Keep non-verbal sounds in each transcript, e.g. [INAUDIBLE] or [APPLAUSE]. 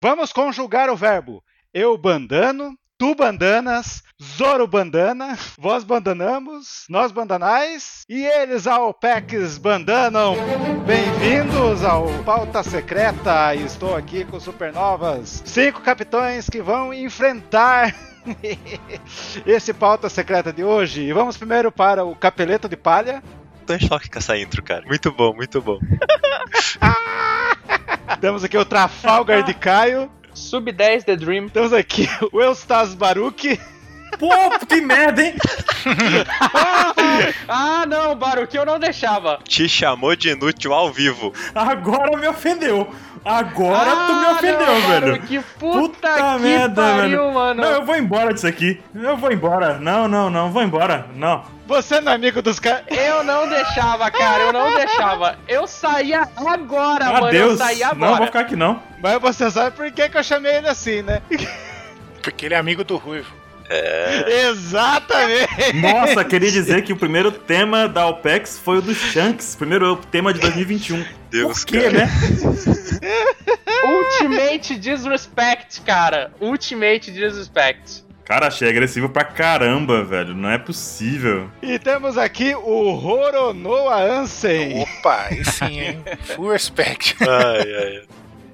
Vamos conjugar o verbo eu bandano, tu bandanas, Zoro bandana, vós bandanamos, nós bandanais e eles ao PEX bandanam. Bem-vindos ao Pauta Secreta. Estou aqui com Supernovas, cinco capitães que vão enfrentar [LAUGHS] esse pauta secreta de hoje. E vamos primeiro para o Capeleto de Palha. Tô em choque com essa intro, cara. Muito bom, muito bom. [LAUGHS] Temos aqui o Trafalgar de Caio. Sub 10 The Dream. Temos aqui o Eustas Baruch. Pô, que merda, hein? [LAUGHS] ah, não, Baruch, eu não deixava. Te chamou de inútil ao vivo. Agora me ofendeu. Agora ah, tu me ofendeu, não, velho. Baruch, puta, puta que merda, pariu, velho. mano. Não, eu vou embora disso aqui. Eu vou embora. Não, não, não, vou embora. Não. Você não é amigo dos caras. Eu não deixava, cara, eu não deixava. Eu saía agora, Adeus. mano. Eu saía agora. Não, vou ficar aqui não. Mas você sabe por que, que eu chamei ele assim, né? Porque ele é amigo do Ruivo. É. Exatamente! Nossa, queria dizer que o primeiro tema da OPEX foi o do Shanks, primeiro tema de 2021. Deus, Por quê, cara. né? Ultimate Disrespect, cara. Ultimate Disrespect. Cara, achei agressivo pra caramba, velho. Não é possível. E temos aqui o Roronoa Ansem. Opa, sim, hein? Full respect. Ai, ai.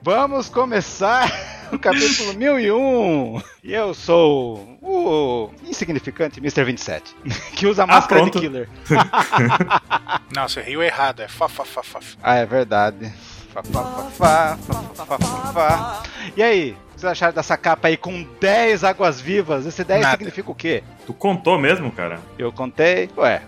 Vamos começar [LAUGHS] o capítulo 1001. E eu sou o insignificante Mr. 27, [LAUGHS] que usa máscara ah, de killer. [LAUGHS] Não, você riu errado, é fa, fa, fa, fa. Ah, é verdade. Fa, fa, fa, fa, fa, fa, fa. E aí, o que vocês acharam dessa capa aí com 10 águas vivas? Esse 10 Nada. significa o quê? Tu contou mesmo, cara? Eu contei. Ué,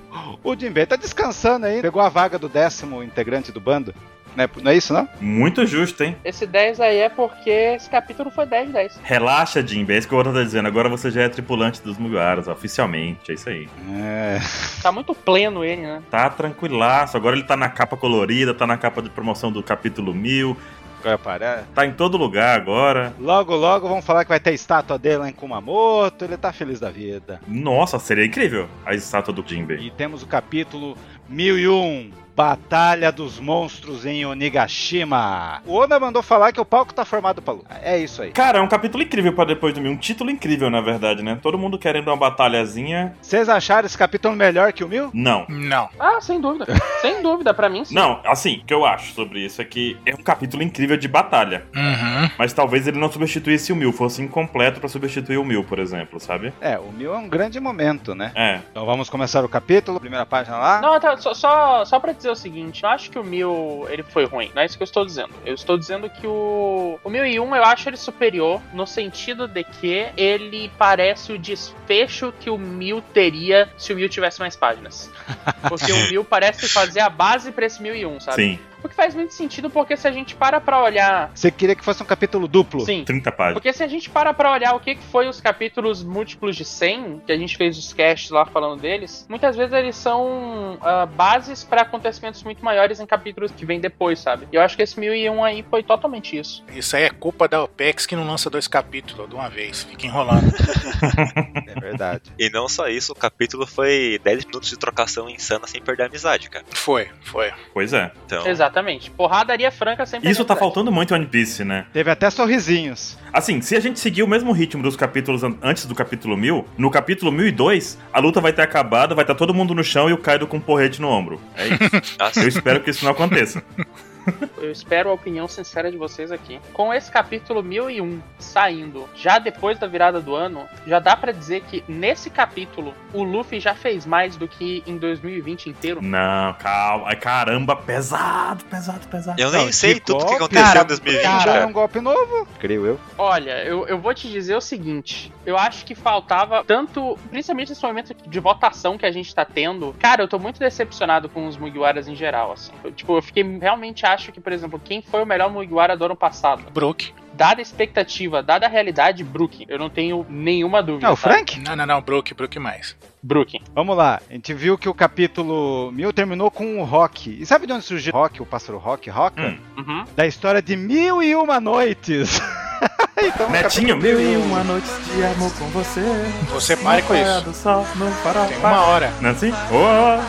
o Jinbei tá descansando aí. Pegou a vaga do décimo integrante do bando. Não é, não é isso, não? Muito justo, hein? Esse 10 aí é porque esse capítulo foi 10 10. Relaxa, Jimbe. É isso que o outro tá dizendo. Agora você já é tripulante dos Mugiwaras, oficialmente. É isso aí. É. Tá muito pleno ele, né? Tá tranquilaço. Agora ele tá na capa colorida, tá na capa de promoção do capítulo 1000. Vai parar. Tá em todo lugar agora. Logo, logo vão falar que vai ter estátua dele lá em Kumamoto. Ele tá feliz da vida. Nossa, seria incrível a estátua do Jinbei. E temos o capítulo 1001. Batalha dos Monstros em Onigashima. O Oda mandou falar que o palco tá formado pra luta. É isso aí. Cara, é um capítulo incrível pra depois do mil. Um título incrível, na verdade, né? Todo mundo querendo uma batalhazinha. Vocês acharam esse capítulo melhor que o mil? Não. Não. Ah, sem dúvida. [LAUGHS] sem dúvida, pra mim sim. Não, assim, o que eu acho sobre isso é que é um capítulo incrível de batalha. Uhum. Mas talvez ele não substituísse o mil, fosse incompleto pra substituir o mil, por exemplo, sabe? É, o mil é um grande momento, né? É. Então vamos começar o capítulo, primeira página lá. Não, tá, só, só, só pra dizer o seguinte, eu acho que o Mil ele foi ruim. Não é isso que eu estou dizendo. Eu estou dizendo que o. O 1001 eu acho ele superior no sentido de que ele parece o desfecho que o Mil teria se o Mil tivesse mais páginas. [LAUGHS] Porque o Mil parece fazer a base pra esse 1001, sabe? Sim. O que faz muito sentido, porque se a gente para pra olhar. Você queria que fosse um capítulo duplo? Sim. 30 páginas. Porque se a gente para pra olhar o que que foi os capítulos múltiplos de 100, que a gente fez os casts lá falando deles, muitas vezes eles são ah, bases pra acontecimentos muito maiores em capítulos que vêm depois, sabe? E eu acho que esse 1001 aí foi totalmente isso. Isso aí é culpa da OPEX que não lança dois capítulos de uma vez. Fica enrolando. [LAUGHS] É verdade. E não só isso, o capítulo foi 10 minutos de trocação insana sem perder a amizade, cara. Foi, foi. Pois é. Então, Exatamente. Porradaria franca sempre. Isso tá faltando muito em One Piece, né? Teve até sorrisinhos. Assim, se a gente seguir o mesmo ritmo dos capítulos an- antes do capítulo 1000, no capítulo 1002, a luta vai ter acabado, vai estar todo mundo no chão e o Kaido com um porrete no ombro. É isso. [LAUGHS] Eu espero que isso não aconteça. [LAUGHS] Eu espero a opinião sincera de vocês aqui. Com esse capítulo 1001 saindo já depois da virada do ano, já dá pra dizer que nesse capítulo o Luffy já fez mais do que em 2020 inteiro. Não, calma. Ai, caramba, pesado, pesado, pesado. eu nem Não, sei tudo o que aconteceu cara, em 2020, Cara, é um golpe novo, creio eu. Olha, eu, eu vou te dizer o seguinte: eu acho que faltava tanto, principalmente nesse momento de votação que a gente tá tendo. Cara, eu tô muito decepcionado com os Mugiwaras em geral, assim. Eu, tipo, eu fiquei realmente acho que, por exemplo, quem foi o melhor Mugiwara do ano passado? Brook. Dada a expectativa, dada a realidade, Brook. Eu não tenho nenhuma dúvida. Ah, o? Frank? Não, não, não. Brook, Brook mais. Brook. Vamos lá, a gente viu que o capítulo 1000 terminou com o Rock. E sabe de onde surgiu o Rock, o pássaro Rock, Roca? Hum. Uhum. Da história de Mil e Uma Noites. [LAUGHS] então, Netinho, mil e 1001. uma noites de amor com você. Você pare com isso. Do sol, farol, Tem uma hora. Não [LAUGHS] é assim? Oh.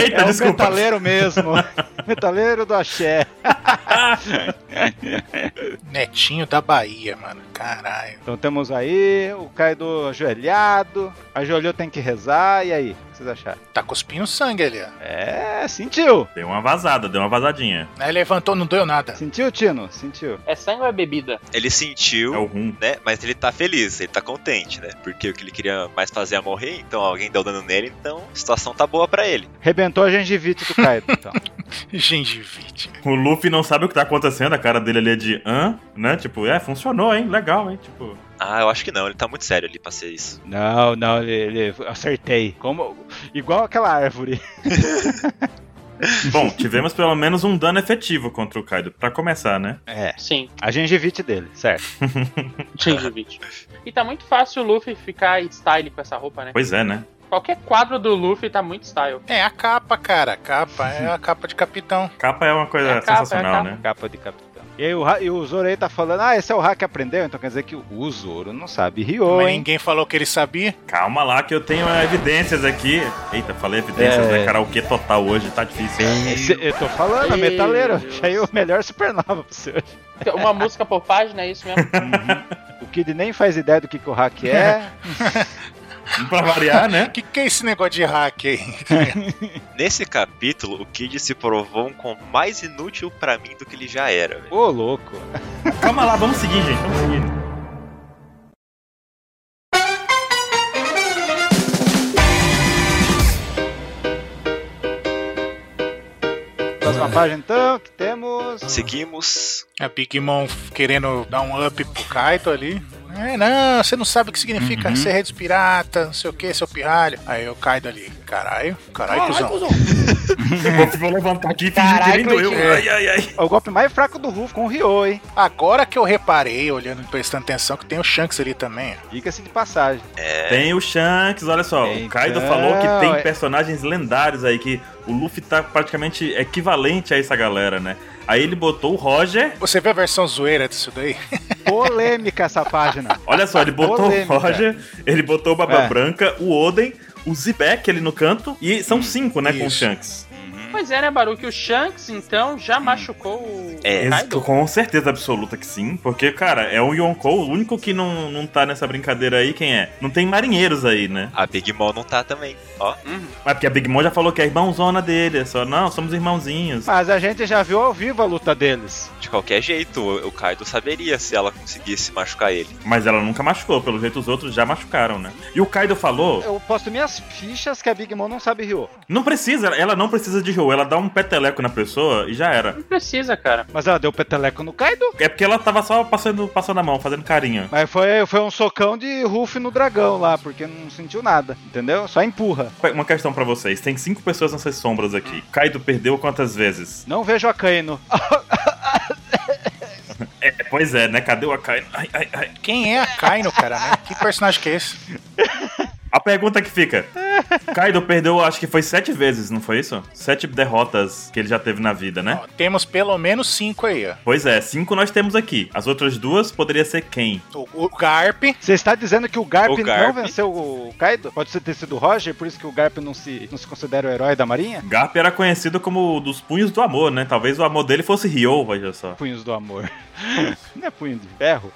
Eita, É um desculpa. metaleiro mesmo. [LAUGHS] Metaleiro do axé. [LAUGHS] Netinho da Bahia, mano. Caralho. Então temos aí o Kaido ajoelhado, ajoelhou tem que rezar, e aí? O que vocês acharam? Tá cuspindo sangue ali, ó. É, sentiu. Deu uma vazada, deu uma vazadinha. Aí levantou, não deu nada. Sentiu, Tino? Sentiu. É sangue ou é bebida? Ele sentiu, É o rum. né? Mas ele tá feliz, ele tá contente, né? Porque o que ele queria mais fazer é morrer, então alguém deu dano nele, então a situação tá boa pra ele. Rebentou a gengivite do Kaido, então. [LAUGHS] Gengivite. O Luffy não sabe o que tá acontecendo, a cara dele ali é de hã, né? Tipo, é, funcionou, hein? Legal, hein? Tipo. Ah, eu acho que não, ele tá muito sério ali pra ser isso. Não, não, ele, ele- acertei. Como, igual aquela árvore. [LAUGHS] Bom, tivemos pelo menos um dano efetivo contra o Kaido, pra começar, né? É, Sim, a gengivite dele, certo. gengivite. e tá muito fácil o Luffy ficar style com essa roupa, né? Pois é, né? Qualquer quadro do Luffy tá muito style. É a capa, cara. A capa é a capa de capitão. Capa é uma coisa É capa, sensacional, é a né? Capa de capitão. E aí o, e o Zoro aí tá falando, ah, esse é o Ra que aprendeu, então quer dizer que o Zoro não sabe Ryo, Mas hein? ninguém falou que ele sabia. Calma lá que eu tenho evidências aqui. Eita, falei evidências, É. né? Karaokê total hoje, tá difícil. Esse- eu tô falando, Meu metaleiro. Deus. Achei o melhor supernova pra você hoje. Uma música por página, é isso mesmo? [LAUGHS] O Kid nem faz ideia do que, que o hack é. [LAUGHS] [LAUGHS] pra variar, né? O que, que é esse negócio de hack aí? [LAUGHS] Nesse capítulo, o Kid se provou um com mais inútil pra mim do que ele já era. Ô, louco. Calma lá, vamos seguir, gente, vamos seguir. Próxima página, então, que temos. Seguimos. A Big Mom querendo dar um up pro Kaito ali. É, não, você não sabe o que significa Uhum. ser rei dos pirata, não sei o que, seu pirralho. Aí o Kaido ali, caralho, caralho, cuzão. [LAUGHS] Vou levantar aqui e fingir que nem doeu. é. Ai, ai, ai. É o golpe mais fraco do Ruff com o Ryo, hein? Agora que eu reparei, olhando, prestando atenção, que tem o Shanks ali também. ó. Diga-se de passagem. Tem o Shanks, olha só. Então, o Kaido falou que é. tem personagens lendários aí, que o Luffy tá praticamente equivalente a essa galera, né? Aí ele botou o Roger. Você vê a versão zoeira disso daí? [LAUGHS] Polêmica essa página. Olha só, ele botou Polêmica. o Roger, ele botou o Baba É. Branca, o Oden, o Zebek ali no canto. E são cinco, né, com o Isso. Shanks. Pois é, né, Baruque? O Shanks, então, já machucou o É, Kaido? Com certeza absoluta que sim, porque, cara, é o Yonkou, o único que não, não tá nessa brincadeira aí, quem é? Não tem marinheiros aí, né? A Big Mom não tá também, ó. Uhum. Mas porque a Big Mom já falou que é irmãozona dele, é só, não, somos irmãozinhos. Mas a gente já viu ao vivo a luta deles. De qualquer jeito, o o Kaido saberia se ela conseguisse machucar ele. Mas ela nunca machucou, pelo jeito os outros já machucaram, né? E o Kaido falou, Eu posto minhas fichas que a Big Mom não sabe Ryo. não precisa, ela não precisa de Ryo, ela dá um peteleco na pessoa e já era. Não precisa, cara. Mas ela deu peteleco no Kaido. É porque ela tava só passando, passando a mão, fazendo carinho. Mas foi, foi um socão de Ruff no dragão lá, porque não sentiu nada, entendeu? Só empurra. Uma questão pra vocês, tem cinco pessoas nessas sombras aqui. Kaido perdeu quantas vezes? Não vejo a Kaino. [LAUGHS] É, pois é, né? Cadê o Akainu? Ai, ai, ai. Quem é a Kaino, cara, né? Que personagem que é esse? A pergunta que fica: [LAUGHS] Kaido perdeu, acho que foi sete vezes, não foi isso? Sete derrotas que ele já teve na vida, né? Ó, temos pelo menos cinco aí, ó. Pois é, cinco nós temos aqui. As outras duas poderia ser quem? O, o Garp, Você está dizendo que o Garp, O Garp. não venceu o Kaido? Pode ser ter sido o Roger, por isso que o Garp não se, não se considera o herói da marinha? Garp era conhecido como dos punhos do amor, né? Talvez o amor dele fosse Ryo, veja só. Punhos do amor. [LAUGHS] não é punho de ferro?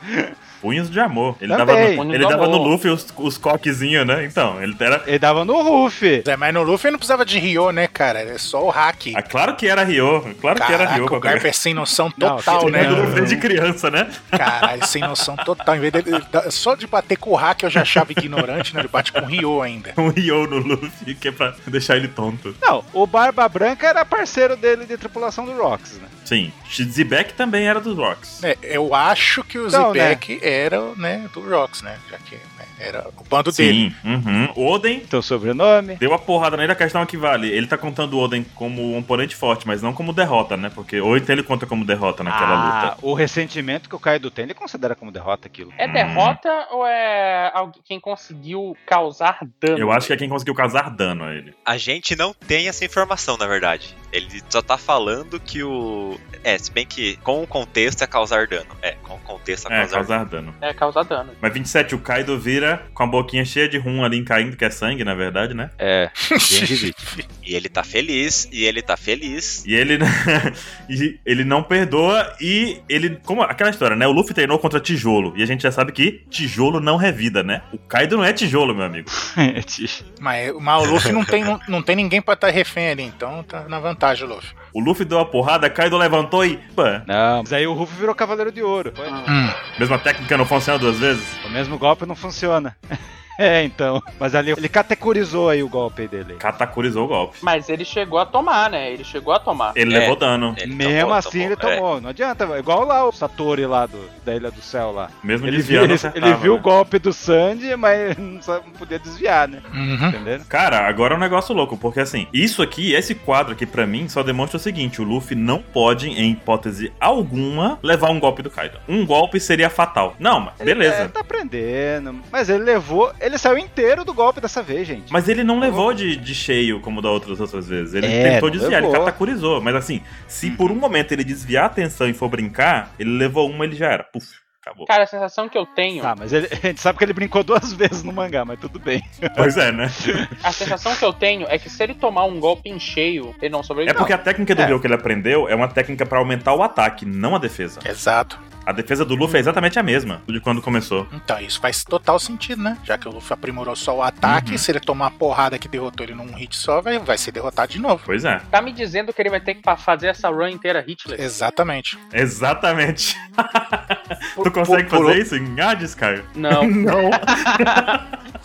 Punhos de amor. Ele Também. dava no, ele do dava no amor. Luffy os, os coquezinhos, né? Então, ele era. Ele dava no Ruff. Zé, mas no Luffy não precisava de Ryo, né, cara? É só o hack. Ah, claro que era Ryo. Claro que era Caraca, Ryo. o Garp é sem noção Não, total, que- né? do não. Luffy desde criança, né? Caralho, sem noção total. Em vez dele, só de bater com o hack eu já achava ignorante, né? Ele bate com o Ryo ainda. [LAUGHS] Um Ryo no Luffy, que é pra deixar ele tonto. Não, o Barba Branca era parceiro dele de tripulação do Rocks, né? Sim. Zebek também era dos Rocks. É, eu acho que o Então, Zebek era, né, do Rocks, né? Já que né, era o bando dele. Sim. Uhum. Oden Teu sobrenome. deu a porrada nele, a questão é que vale. Ele tá contando o Oden como um oponente forte, mas não como derrota, né? Porque ou então ele conta como derrota naquela ah, luta. o ressentimento que o Kaido tem, ele considera como derrota aquilo. É derrota ou é alguém quem conseguiu causar dano? Eu acho que é quem conseguiu causar dano a ele. A gente não tem essa informação, na verdade. Ele só tá falando que o. É, se bem que com o contexto é causar dano. É, com o contexto é É, causar, causar dano. É causar dano. Mas 27, o Kaido vira com a boquinha cheia de rum ali caindo, que é sangue, na verdade, né? É. [LAUGHS] E ele tá feliz, e ele tá feliz. E ele, [LAUGHS] e ele não perdoa e ele. Como aquela história, né? O Luffy treinou contra tijolo. E a gente já sabe que tijolo não revida, né? O Kaido não é tijolo, meu amigo. [LAUGHS] Mas, mas o Luffy não tem, não, não tem ninguém pra estar refém ali, então tá na vantagem o Luffy. O Luffy deu a porrada, Kaido levantou e. Pã, Não, mas aí o Ruff virou Cavaleiro de Ouro. Foi. Hum. mesma técnica não funciona duas vezes? O mesmo golpe não funciona. [LAUGHS] É, então. Mas ali ele categorizou aí o golpe dele. Catacurizou o golpe. Mas ele chegou a tomar, né? Ele chegou a tomar. Ele É. levou dano. Ele Mesmo tomou, assim tomou. ele É. tomou. Não adianta, igual lá o Satori lá do, da Ilha do Céu lá. Mesmo Ele, desviando, viu, acertava, ele viu o né? golpe do Sandy, mas [LAUGHS] não sa- não podia desviar, né? Uhum. Entendendo? Cara, agora é um negócio louco, porque assim, isso aqui, esse quadro aqui pra mim só demonstra o seguinte: o Luffy não pode, em hipótese alguma, levar um golpe do Kaido. Um golpe seria fatal. Não, mas Ele, é, beleza. tá aprendendo. Mas ele levou. Ele saiu inteiro do golpe dessa vez, gente. Mas ele não levou de, de cheio como da outras outras vezes. Ele É, tentou desviar, ele levou. catacurizou. Mas assim, se por um momento ele desviar a atenção e for brincar, ele levou uma, ele já era. Puf, acabou. Cara, a sensação que eu tenho. Tá, mas ele- a gente sabe que ele brincou duas [LAUGHS] vezes no mangá, mas tudo bem. Pois é, né? A sensação que eu tenho é que se ele tomar um golpe em cheio, ele não É sobrevive. porque a técnica do É. Rio que ele aprendeu é uma técnica pra aumentar o ataque, não a defesa. Exato. A defesa do Luffy é exatamente a mesma de quando começou. Então, isso faz total sentido, né? Já que o Luffy aprimorou só o ataque, Uhum. se ele tomar uma porrada que derrotou ele num hit só, vai, vai ser derrotado de novo. Pois é, Tá me dizendo que ele vai ter que fazer essa run inteira hitless? Exatamente. exatamente. [LAUGHS] Por- tu consegue por- por- fazer isso em Hades, Caio? Não, [LAUGHS] [LAUGHS] Não.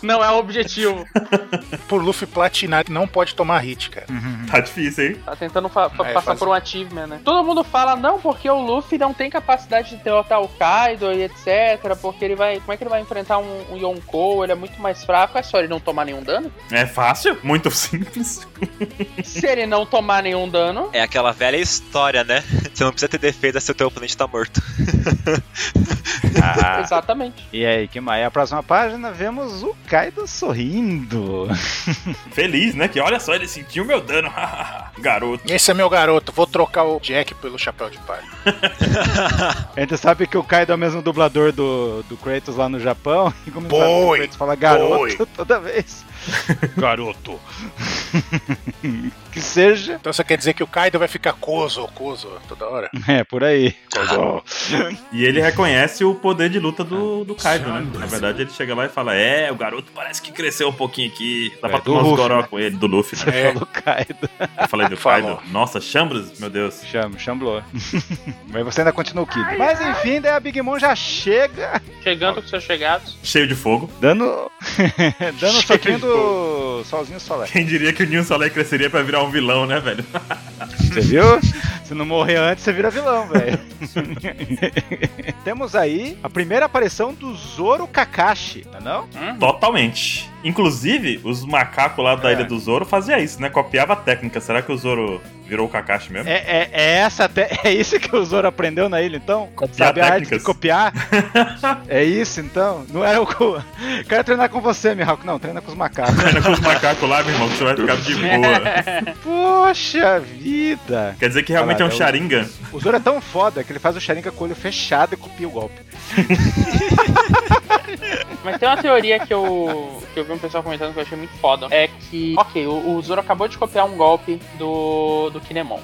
Não é o objetivo. [LAUGHS] Por Luffy platinar, ele não pode tomar hit, cara. Tá difícil, hein? Tá tentando fa- fa- É, passar faz- por um achievement, né? Todo mundo fala, não, porque o Luffy não tem capacidade de derrotar o Kaido e etc. Porque ele vai. Como é que ele vai enfrentar um, um Yonkou? Ele é muito mais fraco. É só ele não tomar nenhum dano? É fácil, muito simples. [LAUGHS] Se ele não tomar nenhum dano, É aquela velha história, né? [LAUGHS] Você não precisa ter defesa se o teu oponente tá morto. Ah, exatamente. e aí, que mais? A próxima página vemos o Kaido sorrindo. [LAUGHS] Feliz, né? Que olha só, ele sentiu meu dano. [LAUGHS] Garoto. Esse é meu garoto, vou trocar o Jack pelo chapéu de palha. [LAUGHS] A gente sabe que o Kaido é o mesmo dublador do, do Kratos lá no Japão. E como sabe que o Kratos fala garoto boi. toda vez. [LAUGHS] garoto. [LAUGHS] que seja. Então você quer dizer que o Kaido vai ficar coso, coso toda hora? [LAUGHS] É, por aí. E ele reconhece o poder de luta do, do Kaido, né? Na verdade, ele chega lá e fala: É, o garoto parece que cresceu um pouquinho aqui. Dá É, pra tomar uns goró né? com ele, do Luffy, né? É. Falou Kaido. Eu falei do Falou. Kaido. Nossa, Chambres, meu Deus. Chama, chamblou. Mas você ainda continua o Kid. Mas enfim, daí a Big Mom já chega Chegando com seus chegados. Cheio de fogo. dando. dando um soquinho do Solzinho Solar. Quem diria que o Ninho Soleil cresceria pra virar um vilão, né, velho? Você viu? [LAUGHS] Se não morrer antes, você vira vilão, velho. [LAUGHS] Temos aí a primeira aparição do Zoro Kakashi, não é não? Hum? Totalmente. Inclusive, os macacos lá da É. Ilha do Zoro faziam isso, né? Copiava a técnica. Será que o Zoro virou o Kakashi mesmo? É, é, é essa até, [LAUGHS] é isso que o Zoro aprendeu na ilha, então? Copiar Sabe a arte de copiar? [LAUGHS] é isso, então? Não era o. co- Quero treinar com você, Mihawk. Não, treina com os macacos. Treina com os macacos lá, meu irmão, que você vai ficar de boa. Poxa vida! Quer dizer que realmente é um eu- Sharingan. O Zoro é tão foda que ele faz o Sharingan com o olho fechado e copia o golpe. [LAUGHS] Mas tem uma teoria que eu, que eu vi um pessoal comentando que eu achei muito foda. É que, ok, o, o Zoro acabou de copiar um golpe do, do Kinemon.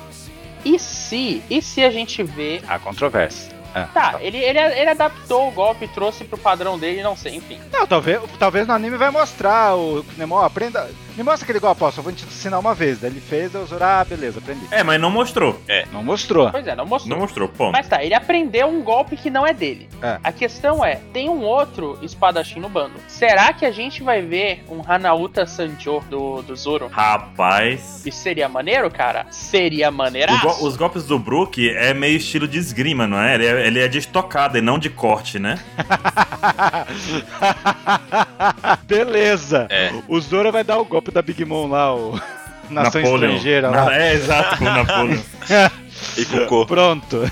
E se, e se a gente vê... A controvérsia. Ah, Tá, ele, ele, ele adaptou o golpe, trouxe pro padrão dele, não sei, enfim. Não, talvez, talvez no anime vai mostrar o Kinemon, aprenda. Me mostra aquele golpe, ó, só vou te ensinar uma vez. Daí ele fez, daí o Zoro, ah, beleza, aprendi. É, mas não mostrou. Não mostrou. Pois é, não mostrou. Não mostrou, ponto. Mas tá, ele aprendeu um golpe que não é dele. É. A questão é, tem um outro espadachim no bando. Será que a gente vai ver um Hanauta Sanjo do, do Zoro? Rapaz. Isso seria maneiro, cara? Seria maneiraço. go- os golpes do Brook é meio estilo de esgrima, não é? Ele é, ele é de estocada e não de corte, né? [LAUGHS] beleza. É. O Zoro vai dar o golpe da Big Mom lá, o. [LAUGHS] Nação Napoleon. estrangeira Na- lá. É, exato, com o Napoleon. [LAUGHS] E Cucô. Pronto.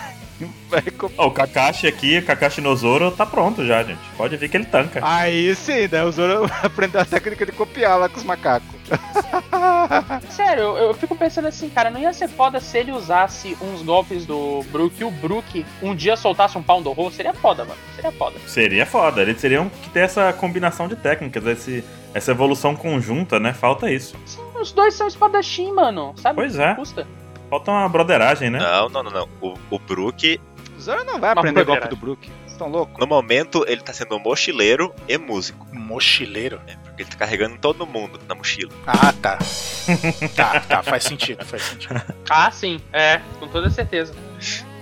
Vai o Kakashi aqui, o Kakashi no Zoro, tá pronto já, gente. Pode ver que ele tanca. Aí sim, daí o Zoro [LAUGHS] aprendeu a técnica de copiar lá com os macacos. [LAUGHS] Sério, eu, eu fico pensando assim, cara, não ia ser foda se ele usasse uns golpes do Brook e o Brook um dia soltasse um pau do Ro? Seria foda, mano. Seria foda. Seria foda. Eles teriam que ter essa combinação de técnicas, esse, essa evolução conjunta, né? Falta isso. Sim, os dois são espadachim, mano. Sabe? Pois é. Custa. Falta uma broderagem, né? Não, não, não, não. O, o Brook, Zoro não vai Não, aprender golpe do Brook. Vocês estão loucos? no momento, ele tá sendo mochileiro e músico. Mochileiro. né? Porque ele tá carregando todo mundo na mochila. Ah, tá. [LAUGHS] tá, tá, faz sentido, faz sentido. Ah, sim. É, com toda certeza.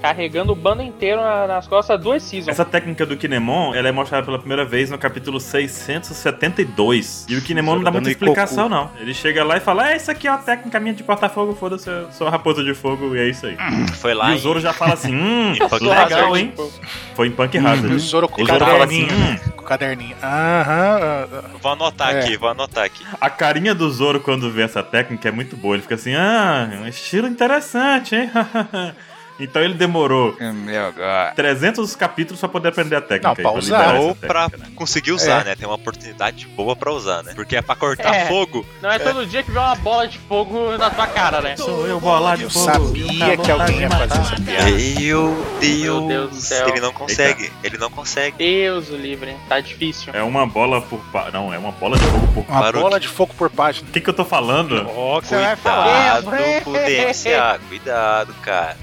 Carregando o bando inteiro na- nas costas duas seasons. Essa técnica do Kinemon, ela é mostrada pela primeira vez no capítulo 672. E o Kinemon não dá muita explicação, não. Ele chega lá e fala, é, isso aqui é uma técnica minha de cortar fogo, foda-se, eu sou a raposa de fogo, e é isso aí. Foi lá e o Zoro já fala assim, hum, [LAUGHS] legal, Hazard, hein? tipo, Foi em Punk E o Hazard. Zoro com O o Zoro fala assim, caderninho. hum, Com o caderninho. Aham. ah, ah. Vou anotar É. aqui, vou anotar aqui. A carinha do Zoro quando vê essa técnica é muito boa. Ele fica assim, ah, um estilo interessante, hein? [LAUGHS] então ele demorou Meu God. 300 capítulos pra poder aprender a técnica. Não, pra pra usar. Ou pra né? conseguir usar, É. né? Tem uma oportunidade boa pra usar, né? Porque é pra cortar É. fogo. Não é todo dia que vê uma bola de fogo na tua cara, né? Sou eu, bola de Eu fogo. sabia que alguém ia fazer essa piada. Meu Deus, Meu Deus do céu. Ele não consegue. Ele não consegue. Deus o livre. Tá difícil. É uma bola por... pa- Não, é uma bola de fogo por... Uma Parou bola de- fogo por página. O que que eu tô falando? Ó, que você vai falar. Cuidado com o DMCA. [LAUGHS] Cuidado, cara.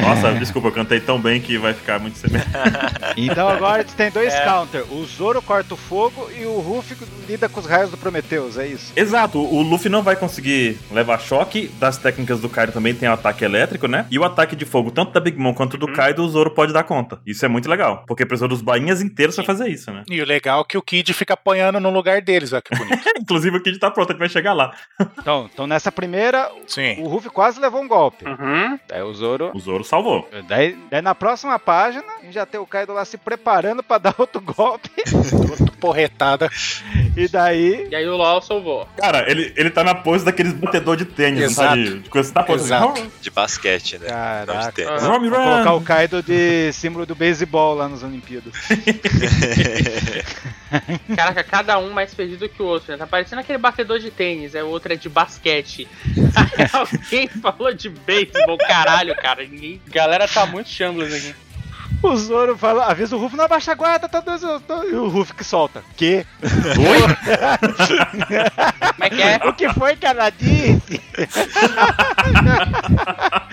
Nossa, desculpa, eu cantei tão bem que vai ficar muito semelhante. [LAUGHS] Então agora a gente tem dois É. counter. O Zoro corta o fogo e o Ruffy lida com os raios do Prometheus, é isso? Exato, o Luffy não vai conseguir levar choque. Das técnicas do Kaido também tem o ataque elétrico, né? E o ataque de fogo, tanto da Big Mom quanto do Kaido, o Zoro pode dar conta. Isso é muito legal, porque precisou dos bainhas inteiros pra fazer isso, né? E o legal é que o Kid fica apanhando no lugar deles, ó, que bonito. [LAUGHS] Inclusive o Kid tá pronto, gente vai chegar lá. Então, então nessa primeira, Sim. o Ruffy quase levou um golpe. Uhum. O Zoro. O Zoro salvou. Daí, daí na próxima página, a gente já tem o Kaido lá se preparando pra dar [LAUGHS] outro golpe. Outra porretada. [LAUGHS] E daí. E aí o LOL salvou. Cara, ele, ele tá na pose daqueles batedor de tênis, Exato. sabe? De coisa, tá pose Exato. De basquete, né? De Caraca. tênis. Ah. Vou colocar o! Kaido de símbolo do beisebol lá nas Olimpíadas. [LAUGHS] [LAUGHS] Caraca, cada um mais perdido que o outro, né? Tá parecendo aquele batedor de tênis, é o outro é de basquete. [LAUGHS] Alguém falou de beisebol, caralho, cara. Ninguém... Galera tá muito chamblas aqui. O Zoro fala, avisa o Ruffy, não abaixa a guarda, tá dois, e o Ruffy que solta. Que? Como é que é? [LAUGHS] O que foi que ela disse?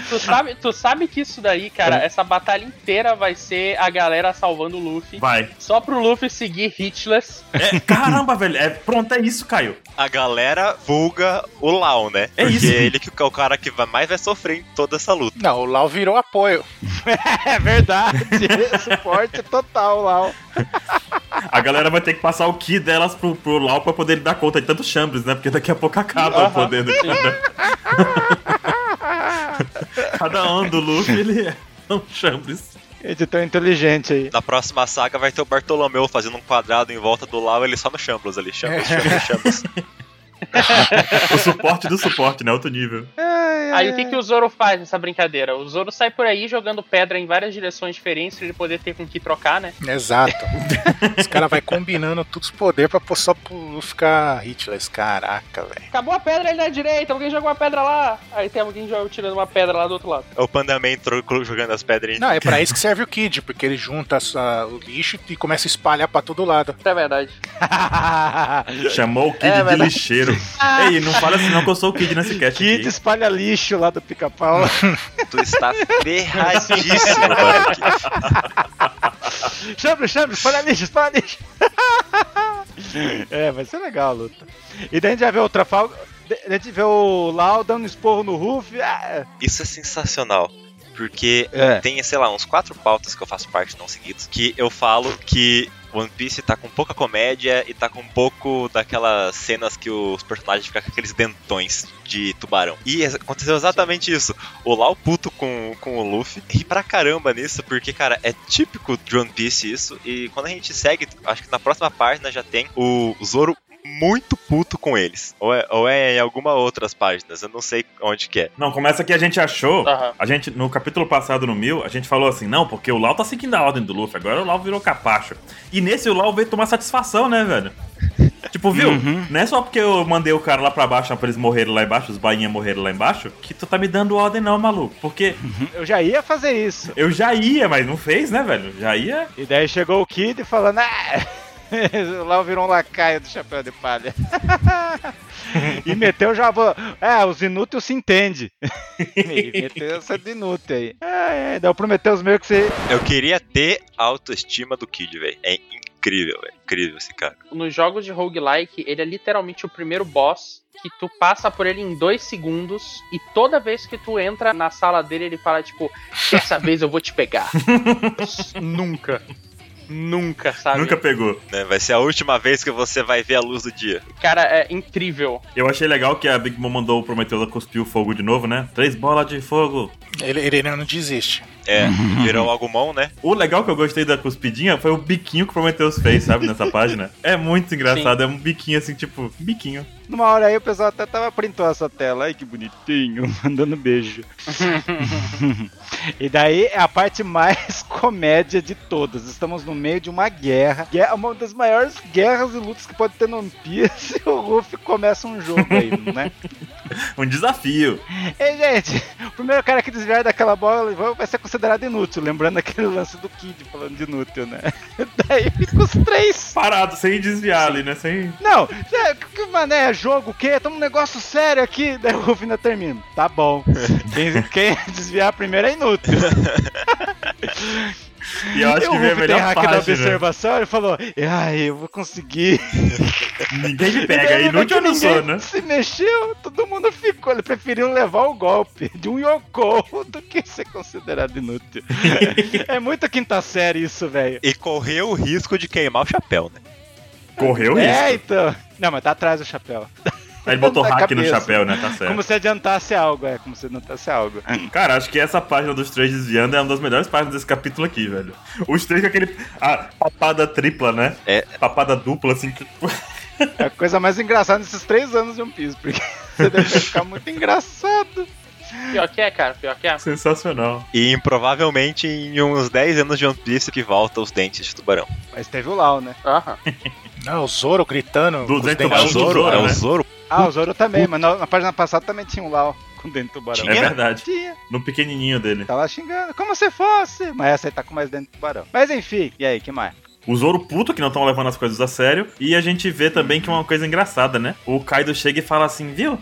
Tu sabe, tu sabe que isso daí, cara, essa batalha inteira vai ser a galera salvando o Luffy. Vai. Só pro Luffy seguir hitless. É, caramba, velho. É, pronto, é isso, Caio. A galera vulga o Lau, né? É Porque isso. ele que é o cara que vai- mais vai sofrer em toda essa luta. Não, o Lau virou apoio. [LAUGHS] É verdade. Suporte total ó. A galera vai ter que passar o ki delas pro, pro Lau pra poder dar conta de tantos chambres, né? Porque daqui a pouco acaba o Aham. poder do cara. [LAUGHS] Cada ano do Luffy, ele é um chambres. Tão inteligente aí. Na próxima saga vai ter o Bartolomeu fazendo um quadrado em volta do Lau, ele só no Chamblos ali. Chamblos, Chamblos, Chamblos. [LAUGHS] [LAUGHS] O suporte do suporte, né? Outro nível. Aí o que, que o Zoro faz nessa brincadeira? O Zoro sai por aí jogando pedra em várias direções diferentes pra ele poder ter com que trocar, né? Exato. Os caras vai combinando todos os poderes pra só ficar hitless. Caraca, velho. Acabou a pedra ali na direita, alguém jogou uma pedra lá. Aí tem alguém tirando uma pedra lá do outro lado. É o Pandaman jogando as pedras em Não, é pra isso que serve o Kid, porque ele junta essa- o lixo e começa a espalhar pra todo lado. É verdade. [LAUGHS] Chamou o Kid É, de lixeiro. [LAUGHS] Ei, não fala assim não que eu sou o Kid nesse cast Kid aqui. espalha lixo lá do pica-pau. [LAUGHS] Tu está ferradíssimo, Buck. [LAUGHS] chame, chame, espalha lixo, espalha lixo. é, vai ser legal a luta. E daí a gente já vê o Trafalgar. A gente vê o Lau dando esporro no Ruff. Ah, Isso é sensacional. Porque É. tem, sei lá, uns quatro pautas que eu faço parte não seguidos, que eu falo que One Piece tá com pouca comédia e tá com um pouco daquelas cenas que os personagens ficam com aqueles dentões de tubarão. E aconteceu exatamente isso. O Lau puto com, com o Luffy ri pra caramba nisso, porque, cara, é típico de One Piece isso. E quando a gente segue, acho que na próxima página já tem o Zoro muito puto com eles. Ou é, ou é em alguma outras páginas, eu não sei onde que é. Não, começa que a gente achou. Aham. A gente, no capítulo passado, no Mil, a gente falou assim, não, porque o Lau tá seguindo a ordem do Luffy, agora o Lau virou capacho. E nesse o Lau veio tomar satisfação, né, velho? [LAUGHS] Tipo, viu? Uhum. Não é só porque eu mandei o cara lá pra baixo, pra eles morrerem lá embaixo, os bainha morreram lá embaixo, que tu tá me dando ordem não, maluco. Porque Eu já ia fazer isso. eu já ia, mas não fez, né, velho? Já ia. E daí chegou o Kid falando, ah! [LAUGHS] Lá virou um lacaio do chapéu de palha. [LAUGHS] e meteu já. É, os inúteis se entende. e [LAUGHS] meteu essa de inútil aí. É, é, deu pro meter os meio que você. Eu queria ter a autoestima do Kid, velho. É incrível, velho. Incrível esse cara. Nos jogos de roguelike, ele é literalmente o primeiro boss que tu passa por ele em dois segundos e toda vez que tu entra na sala dele, ele fala, tipo, dessa vez eu vou te pegar. Nunca. Nunca, sabe? Nunca pegou. né? Vai ser a última vez que você vai ver a luz do dia. Cara, é incrível. Eu achei legal que a Big Mom mandou o Prometheus cuspir o fogo de novo, né? Três bolas de fogo. Ele, ele não desiste. É, [LAUGHS] virou Agumon, né? O legal que eu gostei da cuspidinha foi o biquinho que o Prometheus fez, sabe, nessa [LAUGHS] página. É muito engraçado, é um biquinho assim, tipo, biquinho. Numa hora aí o pessoal até tava printou essa tela. Ai que bonitinho, [LAUGHS] mandando beijo. [LAUGHS] e daí é a parte mais [LAUGHS] comédia de todas. Estamos no meio de uma guerra. guerra uma das maiores guerras e lutas que pode ter no One Piece. E o Ruffy começa um jogo aí, né? Um desafio. Ei, gente, o primeiro cara que desviar daquela bola vai ser considerado inútil. Lembrando aquele lance do Kid falando de inútil, né? Daí fica os três. Parado, sem desviar ali, né? Sem. Não, é, que mané, é jogo o quê? Tamo um negócio sério aqui. [LAUGHS] Daí o Ruffy ainda termina. Tá bom. Quem, quem desviar primeiro é inútil. [LAUGHS] E eu acho E que o veio a melhor hack da página. observação, ele falou, ai, eu vou conseguir. Ninguém me E [LAUGHS] pega, daí, inútil eu não sou, né? Se mexeu, todo mundo ficou. Ele preferiu levar o golpe de um Yoko do que ser considerado inútil. é muito quinta série isso, velho. E correu o risco de queimar o chapéu, né? Correu É, isso. então. Não, mas tá atrás do chapéu. Aí ele botou [LAUGHS] hack no chapéu, né? Tá certo. Como se adiantasse algo, é, como se adiantasse algo. [LAUGHS] Cara, acho que essa página dos três desviando é uma das melhores páginas desse capítulo aqui, velho. Os três com aquele. A papada tripla, né? É. Papada dupla, assim. que- É a coisa mais engraçada nesses três anos de One Piece, porque [LAUGHS] você deve ficar muito engraçado. Pior que é, cara, pior que é. Sensacional. E provavelmente em uns 10 anos de One Piece que volta os dentes de tubarão. Mas teve o Lau, né? Aham. Não, o Zoro gritando. Do dentes tubarão É o do Zoro, é o né? Zoro. Ah, o Zoro também, mas na, na página passada também tinha um Lau com dente de tubarão. É verdade. Tinha. No pequenininho dele. Tava xingando, como se fosse. Mas essa aí tá com mais dente de tubarão. Mas enfim, e aí, que mais? O Zoro puto, que não estão levando as coisas a sério. E a gente vê também que é uma coisa engraçada, né? O Kaido chega e fala assim, viu?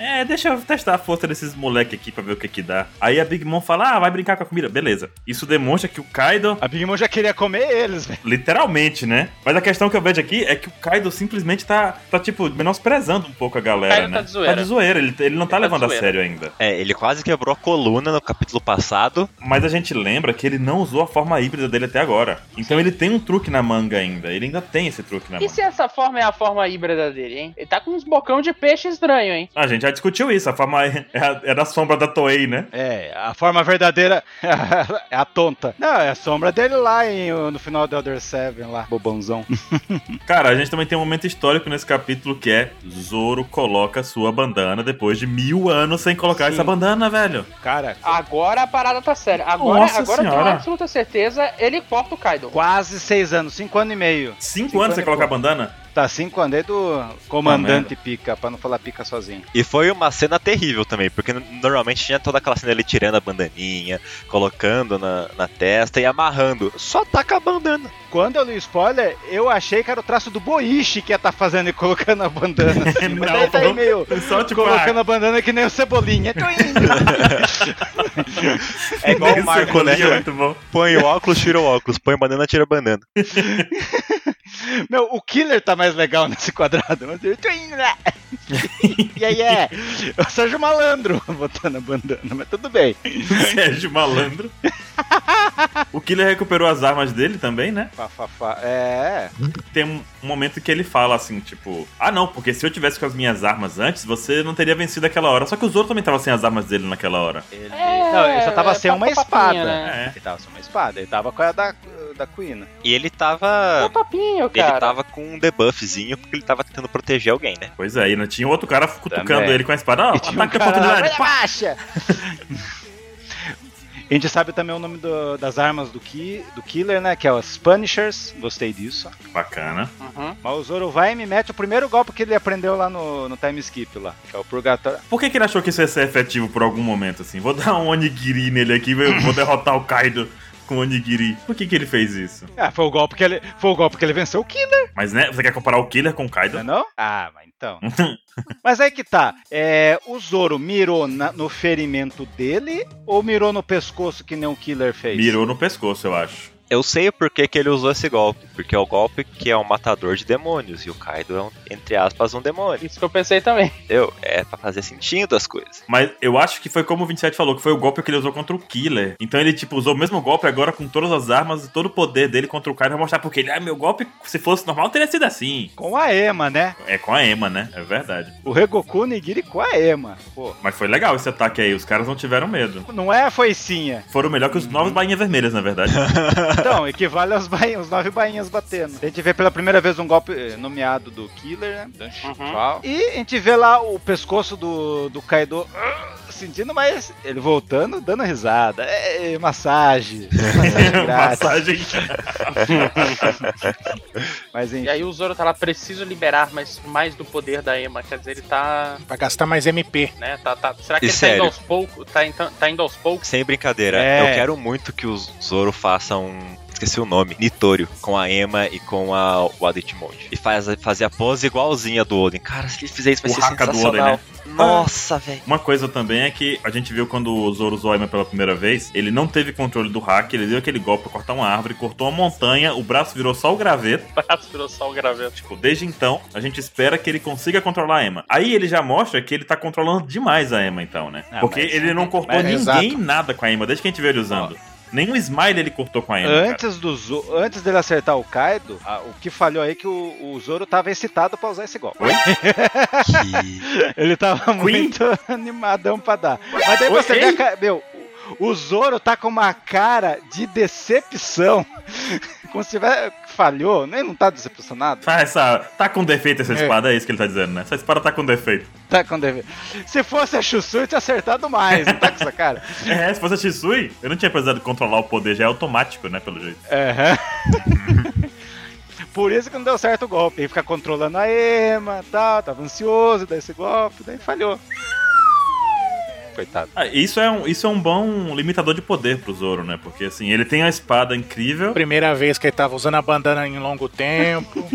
É, deixa eu testar a força desses moleque aqui pra ver o que que dá. Aí a Big Mom fala, ah, vai brincar com a comida. Beleza. Isso demonstra que o Kaido, A Big Mom já queria comer eles, velho. literalmente, né? Mas a questão que eu vejo aqui é que o Kaido simplesmente tá, tá tipo, menosprezando um pouco a galera, Kaido né? tá de zoeira. Tá de zoeira. Ele, ele não tá Ele tá de levando a sério ainda. É, ele quase quebrou a coluna no capítulo passado. Mas a gente lembra que ele não usou a forma híbrida dele até agora. Então ele tem um truque na manga ainda. Ele ainda tem esse truque na E manga. se essa forma é a forma híbrida dele, hein? Ele tá com uns bocão de peixe estranho, hein? A gente já discutiu isso. A forma é, a- é da sombra da Toei, né? É, a forma verdadeira [LAUGHS] é a tonta. Não, é a sombra dele lá em, no final do Elder Seven, lá, bobãozão. [LAUGHS] Cara, a gente também tem um momento histórico nesse capítulo que é Zoro coloca sua bandana depois de mil anos sem colocar Sim. essa bandana, velho. Cara, Agora a parada tá séria. Agora, Nossa agora eu tenho senhora. absoluta certeza, ele corta o Kaido. quase seis anos, cinco anos e meio. Cinco, Cinco anos sem anos e colocar a bandana? Tá cinco anos desde do comandante pica, pra não falar pica sozinho. E foi uma cena terrível também, porque normalmente tinha toda aquela cena ele tirando a bandaninha, colocando na, na testa e amarrando. Só taca a bandana. Quando eu li o spoiler, eu achei que era o traço do Boichi que ia tá fazendo e colocando a bandana. Assim, [LAUGHS] mas Não, daí tá aí meio [LAUGHS] Só tipo, colocando ah, a bandana que nem o Cebolinha. Tô indo. [LAUGHS] É igual o Marco, né? é muito bom. Põe o óculos, tira o óculos. Põe a banana, tira a banana. Meu, o Killer tá mais legal nesse quadrado. E aí é, eu Sérgio Malandro [LAUGHS] botando a bandana, mas tudo bem. Sérgio Malandro. o Killer recuperou as armas dele também, né? Fá, fá, fá. É, Tem um momento que ele fala assim, tipo, ah não, porque se eu tivesse com as minhas armas antes, você não teria vencido aquela hora. Só que o Zoro também tava sem as armas dele naquela hora. ele... É, não, ele só tava é sem uma papinha, espada. né? É. Ele tava sem uma espada, ele tava com a da, da Kuina. E ele É tava. um papinho, Ele cara. tava com um debuffzinho porque ele tava tentando proteger alguém, né? Pois é, e não tinha outro cara cutucando Também. ele com a espada. Ó, E tinha um ataque cara oportunidade. "Olha a pá! baixa! A gente sabe também o nome do- das armas do, ki, do Killer, né? Que é os Punishers. Gostei disso. Bacana. Uhum. Mas o Zoro vai e me mete o primeiro golpe que ele aprendeu lá no, no time skip lá. Que é o Purgatório. Por que, que ele achou que isso ia ser efetivo por algum momento, assim? Vou dar um onigiri nele aqui, vou vou derrotar o Kaido com onigiri. Por que, que ele fez isso? Ah, foi o golpe que ele. Foi o golpe que ele venceu o Killer, Mas, né, você quer comparar o Killer com o Kaido? não é não? Ah, mas então. [LAUGHS] Mas aí que tá. É, o Zoro mirou na- no ferimento dele ou mirou no pescoço que nem o Killer fez? Mirou no pescoço, eu acho. Eu sei o porquê que ele usou esse golpe. Porque é o golpe que é um matador de demônios. E o Kaido é, um, entre aspas, um demônio. Isso que eu pensei também. Entendeu? É pra fazer sentido as coisas. Mas eu acho que foi como o 27 falou, que foi o golpe que ele usou contra o Killer. Então ele, tipo, usou o mesmo golpe agora com todas as armas e todo o poder dele contra o Kaido pra mostrar porque ele, ah, meu golpe, se fosse normal, teria sido assim. Com a Ema, né? É com a Ema, né? É verdade. O Regoku Nigiri com a Ema. Pô. Mas foi legal esse ataque aí, os caras não tiveram medo. Não é a foicinha. Foram melhor que os novos bainhas vermelhas, na verdade. [LAUGHS] Então, equivale aos, bainhas, os nove bainhas batendo. A gente vê pela primeira vez um golpe eh, nomeado do Killer, né? Shifal. E a gente vê lá o pescoço do, do Kaido sentindo, mas ele voltando, dando risada. É, massagem. [LAUGHS] Massagem grátis. Massagem. [LAUGHS] Mas E enfim. aí o Zoro tá lá, preciso liberar mais, mais do poder da Ema. Quer dizer, ele tá. Pra gastar mais MP. né? Tá, tá, será que E ele tá indo sério? aos poucos? Tá, então- tá indo aos poucos? Sem brincadeira, É. eu quero muito que o Zoro faça um. Esqueci o nome. Nitório. Com a Emma e com a, o Aditmode. E faz, fazer a pose igualzinha do Oden. Cara, se ele fizer isso vai O ser haka do Oden, sensacional. né? Nossa, velho. Uma coisa também é que a gente viu quando o Zoro usou a Ema pela primeira vez, ele não teve controle do hack, ele deu aquele golpe pra cortar uma árvore, cortou uma montanha, o braço virou só o graveto. [LAUGHS] O braço virou só o graveto. Tipo, desde então, a gente espera que ele consiga controlar a Emma. Aí ele já mostra que ele tá controlando demais a Emma, então, né? Ah, Porque mas- ele não cortou mas- ninguém exato. nada com a Emma, desde que a gente viu ele usando. Um smile ele cortou com a Emma. cara. Antes, do Zo- antes dele acertar o Kaido, a- o que falhou aí é que o, o Zoro tava excitado pra usar esse golpe. Que... [LAUGHS] Ele tava muito [LAUGHS] animadão pra dar. Mas daí Oi, você vê, a meu, o Zoro tá com uma cara de decepção. Como se tiver falhou, nem não tá decepcionado. Ah, essa, tá com defeito essa É. espada, é isso que ele tá dizendo, né? Essa espada tá com defeito. Tá com deve- Se fosse a Shusui, tinha acertado mais, não tá com essa cara? [LAUGHS] É, se fosse a Shisui, eu não tinha precisado controlar o poder, já é automático, né, pelo jeito. Aham. [LAUGHS] Por isso que não deu certo o golpe. Ele fica controlando a Ema e tal, tava ansioso, daí esse golpe, daí falhou. Coitado. Ah, isso, é um, isso é um bom limitador de poder pro Zoro, né? Porque, assim, ele tem a espada incrível. Primeira vez que ele tava usando a bandana em longo tempo. [LAUGHS]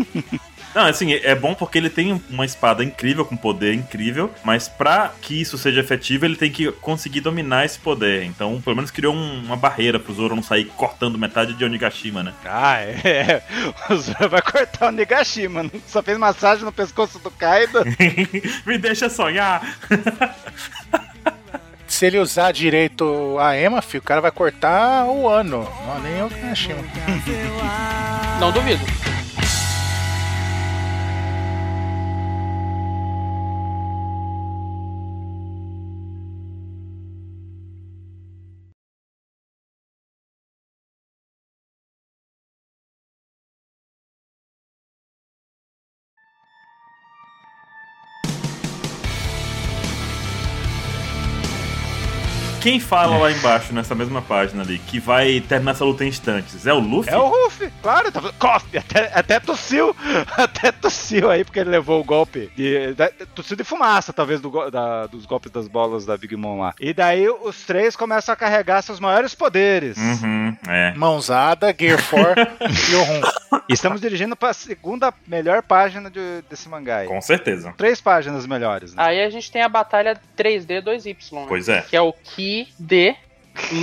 Não, assim, é bom porque ele tem uma espada incrível, com poder incrível, mas pra que isso seja efetivo, ele tem que conseguir dominar esse poder. Então, pelo menos criou um- uma barreira pro Zoro não sair cortando metade de Onigashima, né? Ah, é. [LAUGHS] O Zoro vai cortar o Nigashima. não- Só fez massagem no pescoço do Kaido. [LAUGHS] Me deixa sonhar! Se ele usar direito a Ema, filho, o cara vai cortar o ano. Não, nem eu que. Não duvido. Quem fala lá embaixo, nessa mesma página ali, que vai terminar essa luta em instantes? É o Luffy? É o Ruff, claro, tá. Coffee, até, até tossiu. [LAUGHS] Até tossiu aí, porque ele levou o golpe. De, da- tossiu de fumaça, talvez, do, da- dos golpes das bolas da Big Mom lá. E daí os três começam a carregar seus maiores poderes. Uhum, é. Mãozada, Gear 4 [LAUGHS] e o Rum. E estamos dirigindo pra segunda melhor página de- desse mangá aí. Com certeza. Três páginas melhores, né? Aí a gente tem a batalha 3D 2Y, né? Pois é. Que é o Ki D,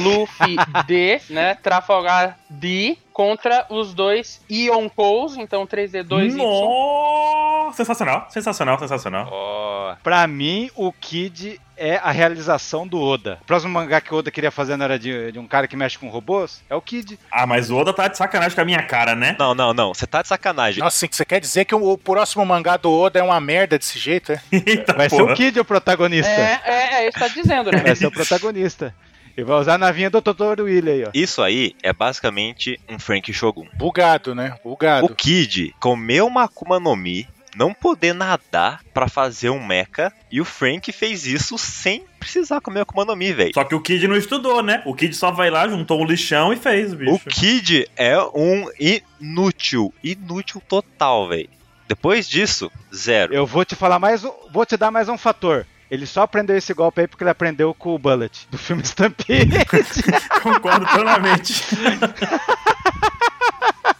Luffy [LAUGHS] D, né? Trafalgar D contra os dois Yonkous, então 3D 2Y. Nossa, sensacional, sensacional, sensacional. Ó, Pra mim, o Kid é a realização do Oda. O próximo mangá que o Oda queria fazer não era de, de um cara que mexe com robôs? É o Kid. Ah, mas o Oda tá de sacanagem com a minha cara, né? Não, não, não. Você tá de sacanagem. Nossa, você quer dizer que o, o próximo mangá do Oda é uma merda desse jeito, é? [LAUGHS] Eita, Vai ser porra. o Kid o protagonista. É, é, é isso que tá dizendo, né? Vai ser o protagonista. E vai usar a navinha do Dr. Willy aí, ó. Isso aí é basicamente um Frank Shogun. Bugado, né? Bugado. O Kid comeu uma Akuma no Mi, não poder nadar pra fazer um mecha, e o Frank fez isso sem precisar comer Akuma no Mi, velho. Só que o Kid não estudou, né? O Kid só vai lá, juntou o lixão e fez, bicho. O Kid é um inútil, inútil total, velho. Depois disso, zero. Eu vou te falar mais um, vou te dar mais um fator. Ele só aprendeu esse golpe aí porque ele aprendeu com o Bullet do filme [LAUGHS] Stampede. [LAUGHS] Concordo plenamente.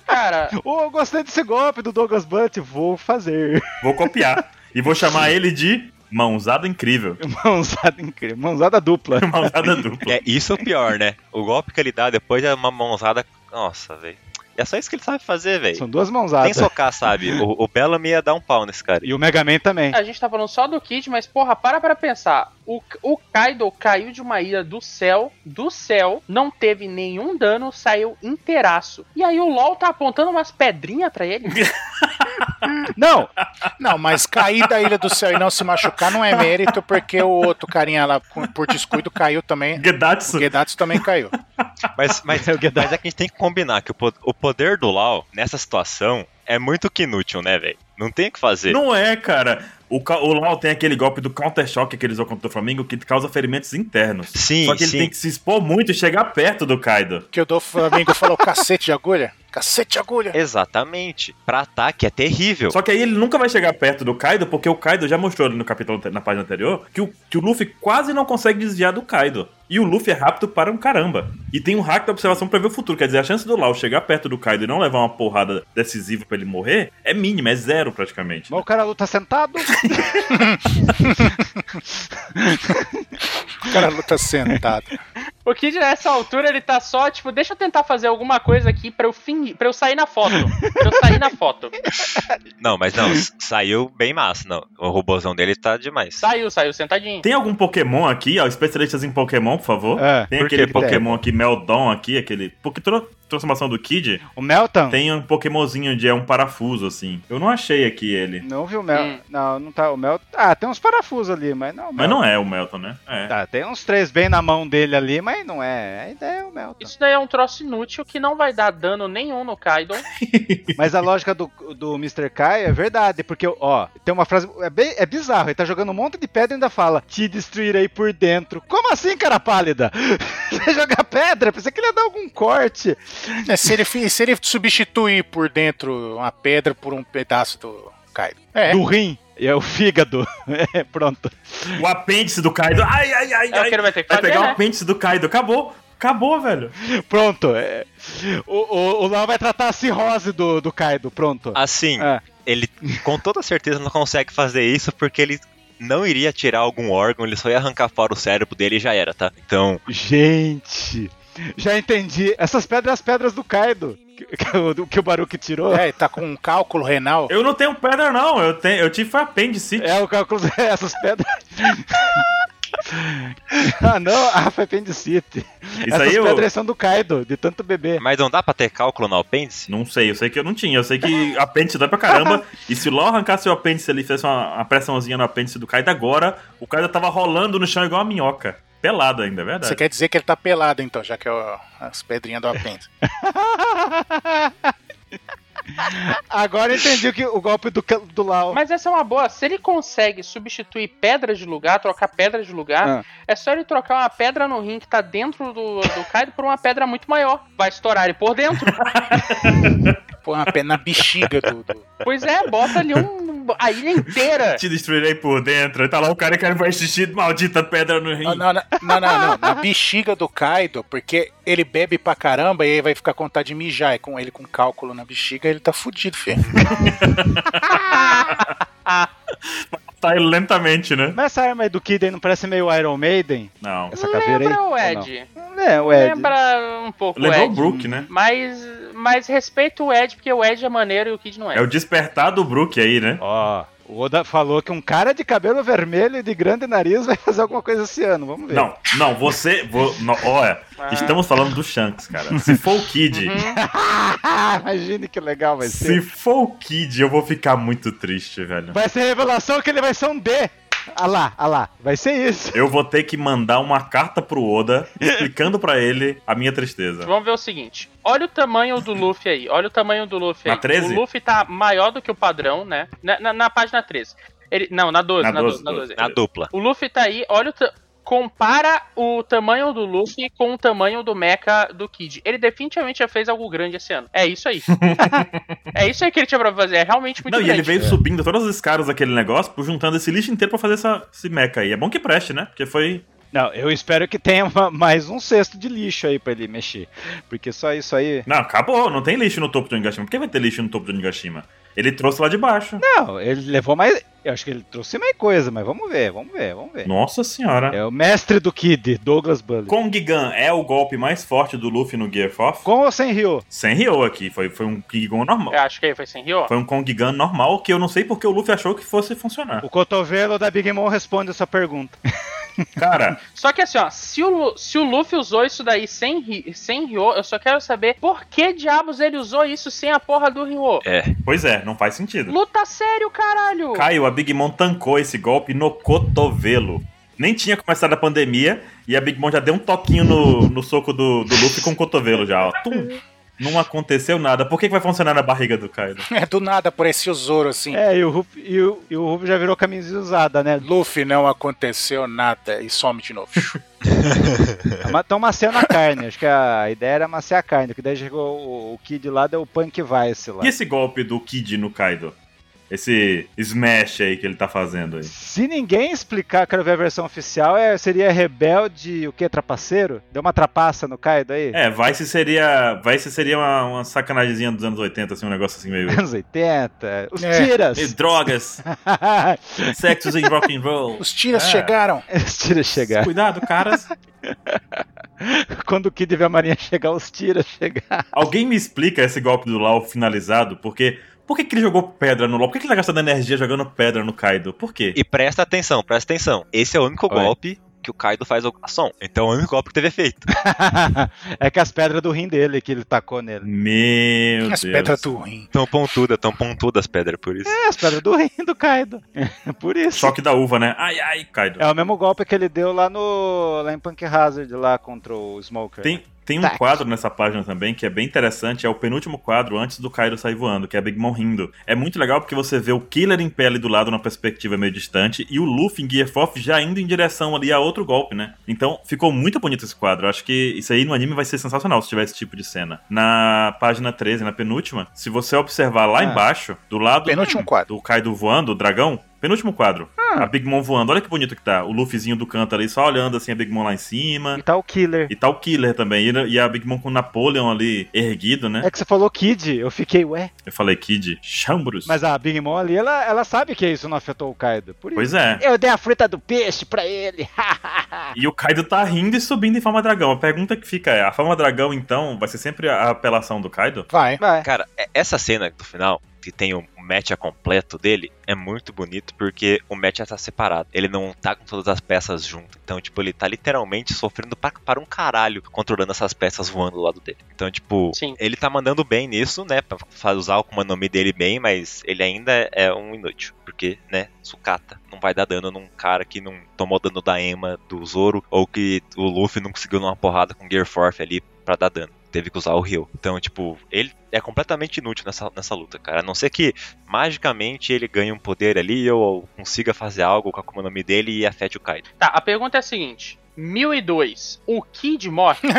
Cara, oh, eu gostei desse golpe do Douglas Bullet, vou fazer. Vou copiar. E vou chamar ele de Mãozada Incrível. [LAUGHS] Mãozada incrível, mãozada dupla. Mãozada dupla. É, isso é o pior, né? O golpe que ele dá depois é uma mãozada. Nossa, velho. É só isso que ele sabe fazer, velho. São duas mãozadas. socar, sabe? O, o Bellamy ia dar um pau nesse cara. E o Mega Man também. a gente tá falando só do Kid, mas porra, para pra pensar. O, o Kaido caiu de uma ilha do céu, do céu, não teve nenhum dano, saiu inteiraço. E aí o LOL tá apontando umas pedrinhas pra ele. [LAUGHS] Não, Não, mas cair da Ilha do Céu e não se machucar não é mérito, porque o outro carinha lá por descuido caiu também. O Gedatsu. Gedatsu também caiu. Mas, mas, [LAUGHS] É mas é que a gente tem que combinar que o poder do Lau, nessa situação, é muito que inútil, né, velho? Não tem o que fazer. Não é, cara. O, o Lau tem aquele golpe do Counter-Shock que ele usou contra o Flamengo que causa ferimentos internos. Sim, Só que ele sim. tem que se expor muito e chegar perto do Kaido. Que o do Flamengo falou cacete de agulha. Cacete de agulha. Exatamente. Pra ataque é terrível. Só que aí ele nunca vai chegar perto do Kaido, porque o Kaido já mostrou ali no capítulo na página anterior que o, que o Luffy quase não consegue desviar do Kaido. E o Luffy é rápido para um caramba. E tem um hack da observação pra ver o futuro. Quer dizer, a chance do Lau chegar perto do Kaido e não levar uma porrada decisiva pra ele morrer é mínima, é zero praticamente. mas o cara luta sentado. O cara luta sentado. O Kid nessa altura ele tá só, tipo, deixa eu tentar fazer alguma coisa aqui pra eu fingir, pra eu sair na foto. Pra eu sair na foto. Não, mas não, saiu bem massa, não. O robôzão dele tá demais. Saiu, saiu sentadinho. Tem algum Pokémon aqui, ó, especialistas em Pokémon, por favor? É, tem por aquele? Pokémon aqui, Meldon aqui, aquele... Porque transformação do Kid O Melton. tem um Pokémonzinho de é um parafuso, assim. Eu não achei aqui ele. Não viu o Mel. Hum. Não, não tá. O Mel. Ah, tem uns parafusos ali, mas não. o Mas Melton. não é o Melton, né? É. Tá, tem uns três bem na mão dele ali, mas não é. A ideia é o Melton. Isso daí é um troço inútil que não vai dar dano nenhum no Kaido. [LAUGHS] Mas a lógica do, do Mr. Kai é verdade, porque, ó, tem uma frase. É, bem, é bizarro, ele tá jogando um monte de pedra e ainda fala: Te destruirei por dentro. Como assim, cara pálida? [LAUGHS] Você jogar pedra? Pensei que ele ia dar algum corte. É, se, ele, se ele substituir por dentro uma pedra por um pedaço do Kaido. É. Do rim. É o fígado. [LAUGHS] É, pronto. O apêndice do Kaido. Ai, ai, ai, É o ai. que ele vai ter que Vai fazer, pegar o né? apêndice do Kaido. Acabou. Acabou, velho. Pronto. é. O, o, o Lau vai tratar a cirrose do, do Kaido. Pronto. Assim, É. ele com toda certeza não consegue fazer isso porque ele não iria tirar algum órgão, ele só ia arrancar fora o cérebro dele e já era, tá? Então, Gente. Já entendi. Essas pedras, as pedras do Kaido. Que, que o- que o Baruque tirou. É, tá com um cálculo renal. Eu não tenho pedra, não. Eu, tenho, eu tive apêndice. É o cálculo, [LAUGHS] essas pedras. [LAUGHS] ah, não, ah, foi apendicite. Isso essas aí eu. pedras são do Kaido, de tanto beber. mas não dá pra ter cálculo no apêndice? Não sei, eu sei que eu não tinha. Eu sei que apêndice dói pra caramba. [LAUGHS] e se o Law arrancasse o apêndice ali e fizesse uma, uma pressãozinha no apêndice do Kaido agora, o Kaido tava rolando no chão igual uma minhoca. Pelado ainda, é verdade. Você quer dizer que ele tá pelado, então, já que é o- as pedrinhas do apêndice. [LAUGHS] Agora eu entendi o, que, o golpe do, do Lau. Mas essa é uma boa. Se ele consegue substituir pedras de lugar, trocar pedras de lugar, Ah. é só ele trocar uma pedra no rim que tá dentro do, do Kaido por uma pedra muito maior. Vai estourar ele por dentro. [LAUGHS] Põe uma pé na bexiga do. do- pois é, bota ali um, a ilha inteira. Te destruirei por dentro. Tá lá o cara que vai xixi, maldita pedra no rim. Não, não, não, não, não, não, Na bexiga do Kaido, porque ele bebe pra caramba e aí vai ficar com vontade de mijar. E com ele com cálculo na bexiga, ele tá fudido, filho. [LAUGHS] Tá ele lentamente, né? Mas essa arma aí do Kid aí não parece meio Iron Maiden? Não. Essa caveira aí? Lembra o Ou Ed. Não? É, o Ed. Lembra um pouco o Lembrou o Ed. Brook, né? Mas, mas respeito o Ed, porque o Ed é maneiro e o Kid não é. É o despertar do Brook aí, né? Ó, o Oda falou que um cara de cabelo vermelho e de grande nariz vai fazer alguma coisa esse ano. Vamos ver. Não, não, você. vo- no- olha, Ah. estamos falando do Shanks, cara. Se for o Kid. Uhum. [LAUGHS] Imagine que legal vai Se ser. for o Kid, eu vou ficar muito triste, velho. Vai ser revelação que ele vai ser um D. Ah lá, ah lá. Vai ser isso. Eu vou ter que mandar uma carta pro Oda explicando pra ele a minha tristeza. Vamos ver o seguinte. Olha o tamanho do Luffy aí. Olha o tamanho do Luffy Na aí. 13? O Luffy tá maior do que o padrão, né? Na, na- na página 13. Ele, não, na 12, Na na 12, 12, na 12. Na dupla. O Luffy tá aí, olha o. Compara o tamanho do Luffy com o tamanho do mecha do Kid. Ele definitivamente já fez algo grande esse ano. É isso aí. [LAUGHS] é isso aí que ele tinha pra fazer. É realmente muito Não, e grande. ele veio subindo todas as escadas daquele negócio, juntando esse lixo inteiro pra fazer essa, esse mecha aí. É bom que preste, né? Porque foi. Não, eu espero que tenha uma- mais um cesto de lixo aí pra ele mexer. Porque só isso aí. Não, acabou, não tem lixo no topo do Onigashima. Por que vai ter lixo no topo do Onigashima? Ele trouxe lá de baixo. Não, ele levou mais. Eu acho que ele trouxe mais coisa, mas vamos ver, vamos ver, vamos ver. Nossa senhora. É o mestre do Kid, Douglas Bully. Kong Gun é o golpe mais forte do Luffy no Gear 4? Com ou sem Ryo? Sem Ryo aqui, foi, foi um King Gun normal. Eu acho que aí foi sem Rio. Foi um Kong Gun normal que eu não sei porque o Luffy achou que fosse funcionar. O cotovelo da Big Mom responde essa pergunta. [LAUGHS] Cara, Só que assim, ó, se o, se o Luffy usou isso daí sem, Ri- sem Ryo, eu só quero saber por que diabos ele usou isso sem a porra do Ryo. É. pois é, não faz sentido. Luta sério, caralho! Caio, a Big Mom tancou esse golpe no cotovelo. Nem tinha começado a pandemia e a Big Mom já deu um toquinho no, no soco do, do Luffy com o cotovelo já, ó. Tum. Não aconteceu nada. Por que, que vai funcionar na barriga do Kaido? [LAUGHS] É, do nada apareceu o Zoro assim. É, e o Ruff, e o, e o Ruff já virou camisinha usada, né? Luffy não aconteceu nada e some de novo. [LAUGHS] Estão maciando a carne. Acho que a ideia era maciar a carne. Que daí chegou o, o Kid lá, deu o Punk Vice lá. E esse golpe do Kid no Kaido? Esse smash aí que ele tá fazendo aí. Se ninguém explicar, quero ver a versão oficial, é, seria rebelde, o que, trapaceiro? Deu uma trapaça no Kaido aí? É, Vice seria. Vice seria uma, uma sacanagemzinha dos anos 80, assim, um negócio assim meio. [LAUGHS] Anos 80, os É. tiras. E drogas, [LAUGHS] sexos e rock and roll. Os tiras É. chegaram. os tiras chegar. Cuidado, caras. [LAUGHS] Quando o Kid vê a marinha chegar, os tiras chegar. Alguém me explica esse golpe do Lau finalizado, porque. Por que, que ele jogou pedra no Lau? Por que, que ele tá gastando energia jogando pedra no Kaido? Por quê? E presta atenção, presta atenção. Esse é o único Oi. golpe que o Kaido faz som. Então é o único golpe que teve efeito. [LAUGHS] [LAUGHS] é que as pedras do rim dele que ele tacou nele. Meu As Deus. pedras do rim. Tão pontuda, tão pontudas as pedras, por isso. É, as pedras do rim do Kaido. [LAUGHS] Por isso. Choque da uva, né? Ai, ai, Kaido. É o mesmo golpe que ele deu lá no. lá em Punk Hazard, lá contra o Smoker. Tem, tem um Tac. quadro nessa página também que é bem interessante, é o penúltimo quadro antes do Kaido sair voando, que é Big Mom rindo. É muito legal porque você vê o Killer em ali do lado, numa perspectiva meio distante, e o Luffy em Gear 4 já indo em direção ali a outro golpe, né? Então ficou muito bonito esse quadro. Eu acho que isso aí no anime vai ser sensacional se tiver esse tipo de cena. Na página 13, na penúltima, se você observar lá Ah. embaixo, do lado Penúltimo quadro. do Kaido voando, o dragão, penúltimo quadro. Ah. A Big Mom voando, olha que bonito que tá. O Luffyzinho do canto ali só olhando assim a Big Mom lá em cima. E tá o Killer. E tá o Killer também. E a Big Mom com o Napoleon ali erguido, né? É que você falou Kid, eu fiquei, ué. Eu falei, Kid, Chambros. Mas a Big Mom ali, ela, ela sabe que isso não afetou o Kaido. Por isso. Pois é. Eu dei a fruta do peixe pra ele. [LAUGHS] E o Kaido tá rindo e subindo em forma dragão. A pergunta que fica é: a forma dragão, então, vai ser sempre a apelação do Kaido? Vai. Vai. Cara, é- essa cena do final, que tem o match completo dele, é muito bonito porque o match tá separado. Ele não tá com todas as peças junto. Então, tipo, ele tá literalmente sofrendo pra, para um caralho controlando essas peças voando do lado dele. Então, tipo, Sim. ele tá mandando bem nisso, né? Pra usar o Akuma no Mi dele bem, mas ele ainda é um inútil. Porque, né, sucata. Não vai dar dano num cara que não tomou dano da Ema do Zoro, ou que o Luffy não conseguiu dar uma porrada com Gear Force ali pra dar dano. Teve que usar o Rio. Então, tipo, ele é completamente inútil nessa, nessa luta, cara. A não ser que magicamente ele ganhe um poder ali ou consiga fazer algo com a Akuma no Mi dele e afete o Kaido. Tá, a pergunta é a seguinte. 1002, o Kid morre? [LAUGHS]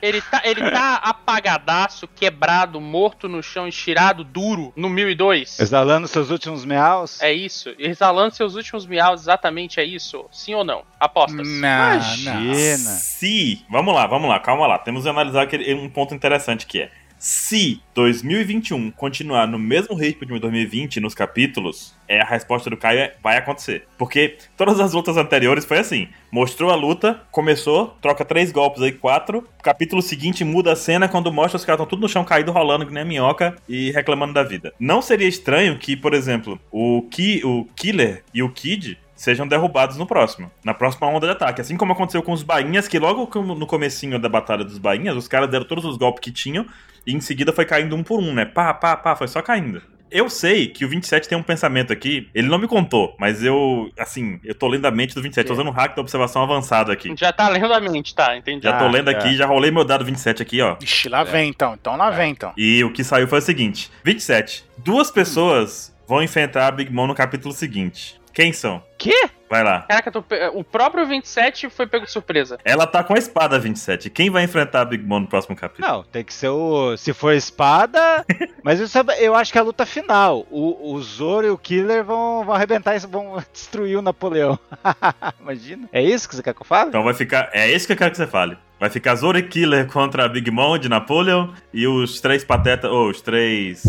Ele tá, ele tá apagadaço, quebrado, morto no chão, estirado, duro, no 1002? Exalando seus últimos meaus. É isso? Exalando seus últimos miaus, exatamente é isso? Sim ou não? Apostas. Não, não. Imagina. Se. Vamos lá, vamos lá, calma lá. Temos que analisar aquele, um ponto interessante que é. Se 2021 continuar no mesmo ritmo de 2020 nos capítulos, é a resposta do Caio é, vai acontecer. Porque todas as lutas anteriores foi assim: mostrou a luta, começou, troca três golpes aí, quatro. Capítulo seguinte muda a cena quando mostra os caras estão tudo no chão caído, rolando que nem a minhoca e reclamando da vida. Não seria estranho que, por exemplo, o, Ki, o Killer e o Kid sejam derrubados no próximo, na próxima onda de ataque. Assim como aconteceu com os bainhas, que logo no comecinho da batalha dos bainhas, os caras deram todos os golpes que tinham e em seguida foi caindo um por um, né? Pá, pá, pá, foi só caindo. Eu sei que o 27 tem um pensamento aqui, ele não me contou, mas eu, assim, eu tô lendo a mente do 27, tô usando o hack da observação avançado aqui. Já tá lendo a mente, tá? Entendi. Já tô Ah, lendo é. aqui, já rolei meu dado 27 aqui, ó. Ixi, lá vem então. Então lá vem então. E o que saiu foi o seguinte: 27. Duas pessoas vão enfrentar a Big Mom no capítulo seguinte. Quem são? Quê? Vai lá. Caraca, tô pe- o próprio 27 foi pego de surpresa. Ela tá com a espada 27. Quem vai enfrentar a Big Mom no próximo capítulo? Não, tem que ser o. Se for espada. [LAUGHS] mas isso é- eu acho que é a luta final. O, o Zoro e o Killer vão, vão arrebentar isso, vão [LAUGHS] destruir o Napoleão. [LAUGHS] Imagina. É isso que você quer que eu fale? Então vai ficar. É isso que eu quero que você fale. Vai ficar Zoro e Killer contra a Big Mom de Napoleon e os três patetas. Ou os três.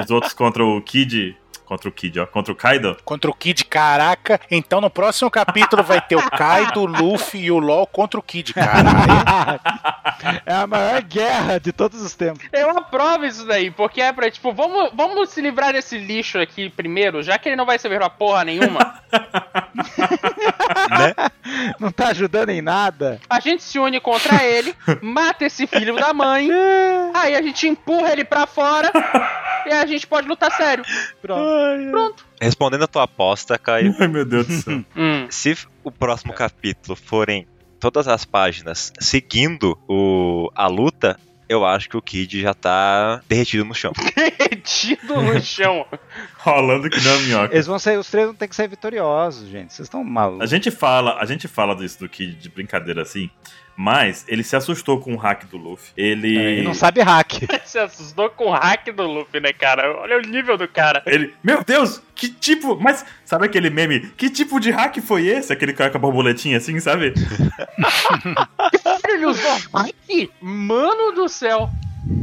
Os outros contra o Kid. Contra o Kid, ó. Contra o Kaido. Contra o Kid, caraca. Então no próximo capítulo vai ter o Kaido, o Luffy e o LOL contra o Kid, caralho. [LAUGHS] é a maior guerra de todos os tempos. Eu aprovo isso daí, porque é pra, tipo, vamos, vamos se livrar desse lixo aqui primeiro, já que ele não vai servir pra porra nenhuma. [LAUGHS] né? [LAUGHS] Não tá ajudando em nada. A gente se une contra ele, mata esse filho da mãe, [LAUGHS] aí a gente empurra ele pra fora e a gente pode lutar sério. Pronto. Respondendo a tua aposta, Caio, Ai, meu Deus do céu. Hum. [LAUGHS] se o próximo capítulo forem todas as páginas seguindo o, a luta, eu acho que o Kid já tá derretido no chão. [LAUGHS] Derretido no [LAUGHS] chão. Rolando que não é minhoca. Eles vão sair, os três vão ter que sair vitoriosos, gente. Vocês estão A malucos. gente fala, a gente fala disso do Kid de brincadeira assim, mas ele se assustou com o hack do Luffy. Ele. É, e não sabe hack. [LAUGHS] Se assustou com o hack do Luffy, né, cara? Olha o nível do cara. Ele, meu Deus, que tipo. Mas sabe aquele meme? Que tipo de hack foi esse? Aquele cara com a borboletinha assim, sabe? [LAUGHS] Ele usou hack? Mano do céu.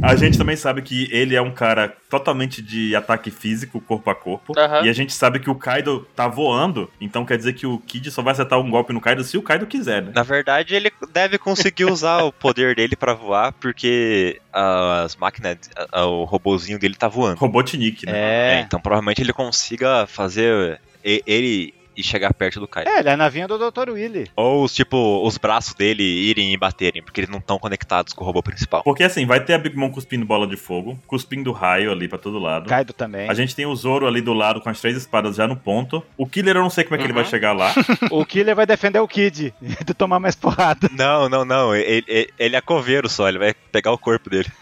A gente também sabe que ele é um cara totalmente de ataque físico, corpo a corpo. Aham. E a gente sabe que o Kaido tá voando, então quer dizer que o Kid só vai acertar um golpe no Kaido se o Kaido quiser, né? Na verdade, ele deve conseguir usar o poder dele pra voar, porque as máquinas, o robozinho dele tá voando. Robotnik, né? É, É. então provavelmente ele consiga fazer ele e chegar perto do Kaido. É, ele é a navinha do Dr. Willy. Ou, os, tipo, os braços dele irem e baterem, porque eles não estão conectados com o robô principal. Porque assim, vai ter a Big Mom cuspindo bola de fogo, cuspindo raio ali pra todo lado. Kaido também. A gente tem o Zoro ali do lado com as três espadas já no ponto. O Killer eu não sei como é que ele Uhum. vai chegar lá. [LAUGHS] O Killer vai defender o Kid [LAUGHS] de tomar mais porrada. Não, não, não. Ele, ele- ele é coveiro só, ele vai pegar o corpo dele. [LAUGHS]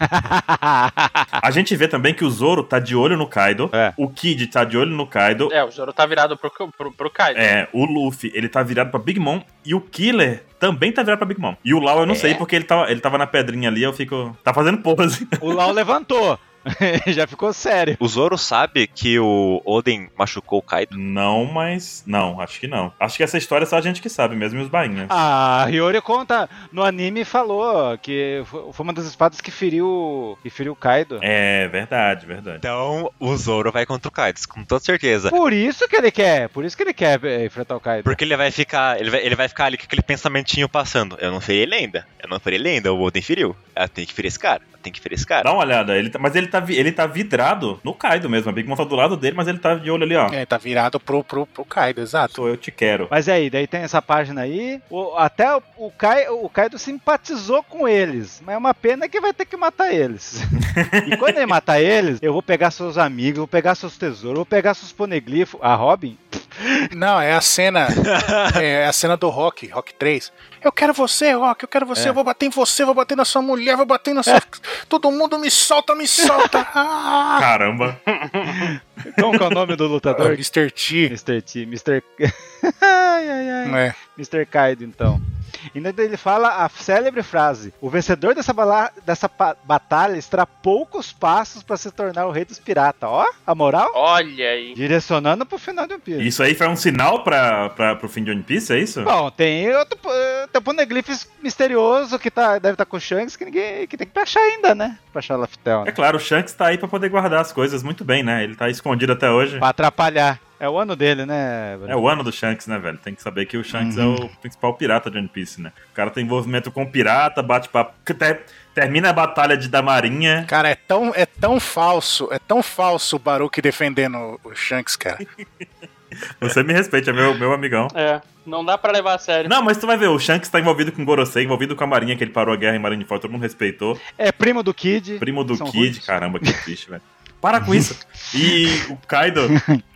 A gente vê também que o Zoro tá de olho no Kaido. É. O Kid tá de olho no Kaido. É, o Zoro tá virado pro, pro, pro Kaido. É, o Luffy, ele tá virado pra Big Mom. E o Killer também tá virado pra Big Mom. E o Lau eu não É. sei porque ele tava, ele tava na pedrinha ali, eu fico. Tá fazendo pose. o Lau levantou. [LAUGHS] Já ficou sério. O Zoro sabe que o Oden machucou o Kaido. Não, mas. Não, acho que não. Acho que essa história é só a gente que sabe mesmo e os bainhas. A Hiyori conta no anime falou que foi uma das espadas que feriu que feriu o Kaido. É, verdade, verdade. Então, o Zoro vai contra o Kaido, com toda certeza. Por isso que ele quer, por isso que ele quer é, enfrentar o Kaido. Porque ele vai ficar. Ele vai, ele vai ficar ali com aquele pensamentinho passando. Eu não feri ele ainda. Eu não feri ele ainda. O Oden feriu. Eu tenho que ferir esse cara. Tenho que ferir esse cara. Dá uma olhada, ele tá- mas ele tá, vi- ele tá vidrado no Kaido mesmo. A Big Mom tá do lado dele, mas ele tá de olho ali, ó. É, tá virado pro, pro, pro Kaido, exato. Sou eu te quero. Mas aí, daí tem essa página aí. o- até o, o, Kai, o Kaido simpatizou com eles. Mas é uma pena que vai ter que matar eles. [LAUGHS] e quando ele matar eles, eu vou pegar seus amigos, vou pegar seus tesouros, vou pegar seus poneglifos. A Robin? Não, é a cena. [LAUGHS] é a cena do Rock, Rock 3. Eu quero você, Rock, eu quero você, É. eu vou bater em você, vou bater na sua mulher, vou bater na sua. Todo mundo me solta, me solta. [LAUGHS] Ah! Caramba. Como que é o nome do lutador? Mr. T. Mr. T. Mr. [LAUGHS] ai, ai, ai. É. Mr. Kaido, então. E daí ele fala a célebre frase: O vencedor dessa, bala- dessa batalha extra poucos passos pra se tornar o rei dos piratas. Ó, a moral? Olha aí. Direcionando pro final de One Piece. Isso aí foi um sinal pra, pra, pro fim de One Piece, é isso? Bom, tem outro eh, tem um poneglyph misterioso que tá, deve estar com o Shanks que ninguém que tem que achar ainda, né? Pra achar o Laftel, É né? claro, o Shanks tá aí pra poder guardar as coisas muito bem, né? Ele tá escondido até hoje. Pra atrapalhar. É o ano dele, né? É o ano do Shanks, né, velho? Tem que saber que o Shanks Uhum. é o principal pirata de One Piece, né? O cara tem envolvimento com pirata, bate papo. ter- Termina a batalha de da Marinha. Cara, é tão, é tão falso, é tão falso o Baruch defendendo o Shanks, cara. [LAUGHS] Você me respeita, é meu, meu amigão. É, não dá pra levar a sério. Não, mas tu vai ver, o Shanks tá envolvido com o Gorosei, envolvido com a Marinha, que ele parou a guerra em Marineford, todo mundo respeitou. É primo do Kid. Primo do São Kid, caramba, que triste, velho. [LAUGHS] Para com isso. [LAUGHS] E o Kaido,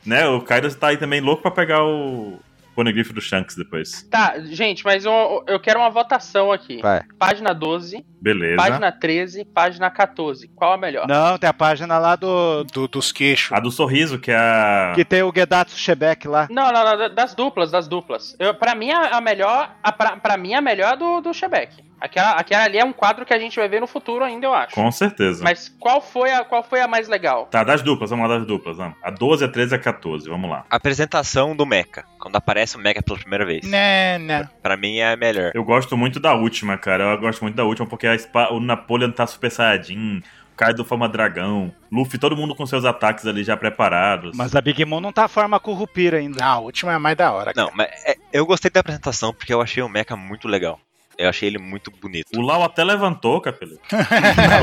né? O Kaido tá aí também louco pra pegar o Poneglyph do Shanks depois. Tá, gente, mas eu, eu quero uma votação aqui. Vai. Página 12, Beleza. página 13, página 14. Qual a melhor? Não, tem a página lá do. Do, dos queixos. A do sorriso, que é a. Que tem o Gedatsu Shebek lá. Não, não, não, das duplas, das duplas. Eu, pra mim, a, a melhor. A, pra, pra mim, a melhor é do, do Shebeck. Aquela, aquela ali é um quadro que a gente vai ver no futuro ainda, eu acho. Com certeza. Mas qual foi, a, qual foi a mais legal? Tá, das duplas, vamos lá das duplas. Vamos. A 12, a 13 e a 14, vamos lá. Apresentação do Mecha. Quando aparece o Mecha pela primeira vez. Né, né. Pra mim é a melhor. Eu gosto muito da última, cara. Eu gosto muito da última porque a Spa- o Napoleon tá super saiyajin, o Kaido forma dragão, Luffy, todo mundo com seus ataques ali já preparados. Mas a Big Mom não tá forma Curupira ainda. Não, a última é a mais da hora. Não, mas é- eu gostei da apresentação porque eu achei o Mecha muito legal. Eu achei ele muito bonito. O Lau até levantou, [LAUGHS]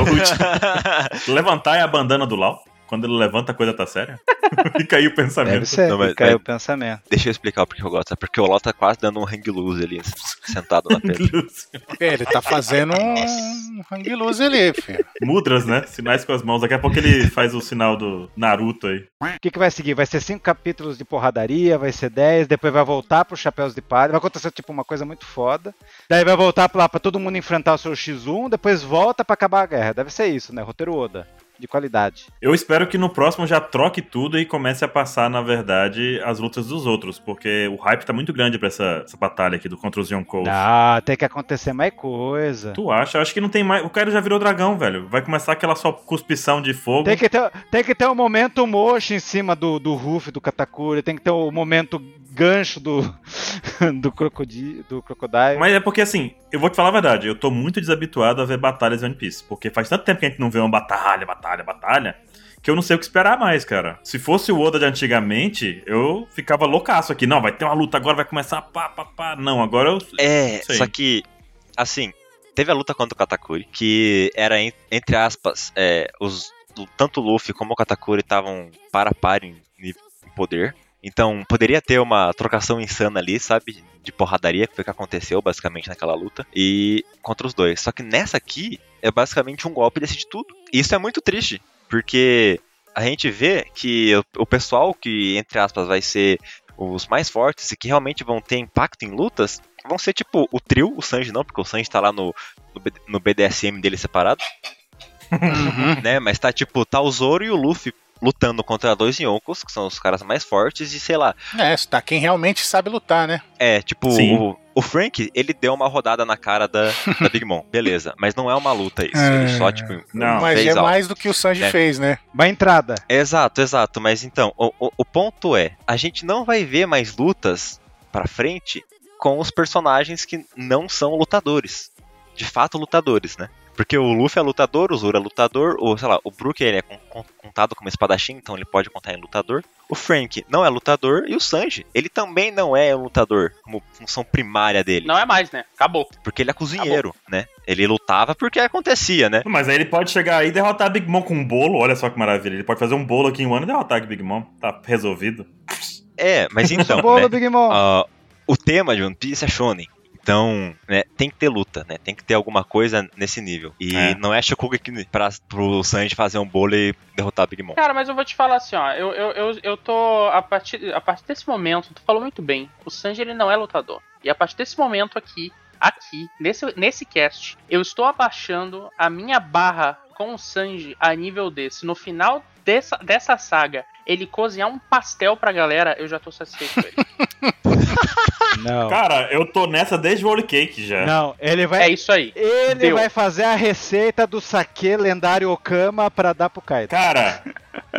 última. Levantar é a bandana do Lau. Quando ele levanta, a coisa tá séria. [LAUGHS] Fica aí o pensamento. Deve ser, Não, mas- caiu mas- o pensamento. Deixa eu explicar o porquê eu gosto. É porque o Lau tá quase dando um hang loose ali, sentado na pedra. É, [LAUGHS] Ele tá fazendo um hang loose ali, filho. Mudras, né? Sinais com as mãos. Daqui a pouco ele faz o sinal do Naruto aí. O que, que vai seguir? Vai ser cinco capítulos de porradaria, vai ser dez, depois vai voltar pro Chapéus de Palha. Vai acontecer tipo uma coisa muito foda. Daí vai voltar lá pra todo mundo enfrentar o seu X1, depois volta pra acabar a guerra. Deve ser isso, né? Roteiro Oda. De qualidade. Eu espero que no próximo já troque tudo e comece a passar, na verdade, as lutas dos outros. Porque o hype tá muito grande pra essa, essa batalha aqui do contra os Yonkous. Ah, tem que acontecer mais coisa. Tu acha? Eu acho que não tem mais. O cara já virou dragão, velho. Vai começar aquela só cuspição de fogo. Tem que ter, tem que ter o momento mocho em cima do, do Ruff, do Katakuri. Tem que ter o momento gancho do, [LAUGHS] do, crocodi, do Crocodile. Mas é porque assim, eu vou te falar a verdade, eu tô muito desabituado a ver batalhas em One Piece. Porque faz tanto tempo que a gente não vê uma batalha, batalha, batalha, que eu não sei o que esperar mais, cara. Se fosse o Oda de antigamente, eu ficava loucaço aqui. Não, vai ter uma luta agora, vai começar pá, pá, pá. Não, agora eu. É, Sei. só que, assim, teve a luta contra o Katakuri, que era, en- entre aspas, é, os, tanto o Luffy como o Katakuri estavam para a par em, em poder. Então, poderia ter uma trocação insana ali, sabe? De porradaria, que foi o que aconteceu basicamente naquela luta. E contra os dois. Só que nessa aqui, é basicamente um golpe desse de tudo. E isso é muito triste, porque a gente vê que o, pessoal que, entre aspas, vai ser os mais fortes e que realmente vão ter impacto em lutas, vão ser tipo o trio, o Sanji não, porque o Sanji tá lá no, no, no BDSM dele separado, Uhum. né? Mas tá tipo, tá o Zoro e o Luffy lutando contra dois Yonkos, que são os caras mais fortes, e sei lá. É, tá quem realmente sabe lutar, né? É, tipo, o, o Frank, ele deu uma rodada na cara da, [LAUGHS] da Big Mom, beleza. Mas não é uma luta isso. Ele só, tipo, Não. Mas fez é algo. mais do que o Sanji É. fez, né? Uma entrada. Exato, exato. Mas então, o, o, o ponto é, a gente não vai ver mais lutas pra frente com os personagens que não são lutadores. De fato, lutadores, né? Porque o Luffy é lutador, o Zoro é lutador, o, sei lá, o Brook ele é con- con- contado como espadachim, então ele pode contar em lutador. O Frank não é lutador e o Sanji, ele também não é um lutador como função primária dele, Não é mais, né? Acabou. porque ele é cozinheiro, né? Ele lutava porque acontecia, né? Mas aí ele pode chegar aí e derrotar a Big Mom com um bolo. Olha só que maravilha. Ele pode fazer um bolo aqui em um ano e derrotar a Big Mom. Tá resolvido. É, mas então, Bolo, né? Big Mom. Ah, o tema de One Piece é shonen. Então, né, tem que ter luta, né? Tem que ter alguma coisa nesse nível. E É. não é Shokugeki pra, pro Sanji fazer um bolo e derrotar Big Mom. Cara, mas eu vou te falar assim, ó. Eu, eu, eu, eu tô. A partir, a partir desse momento, tu falou muito bem. O Sanji ele não é lutador. E a partir desse momento aqui, aqui, nesse, nesse cast, eu estou abaixando a minha barra com o Sanji a nível desse. No final dessa, dessa saga, ele cozinhar um pastel pra galera, eu já tô satisfeito com ele. [LAUGHS] Não. Cara, eu tô nessa desde o Holy Cake já. Não, ele vai. É isso aí. Ele Deu. vai fazer a receita do saque lendário Okama pra dar pro Kaido. Cara,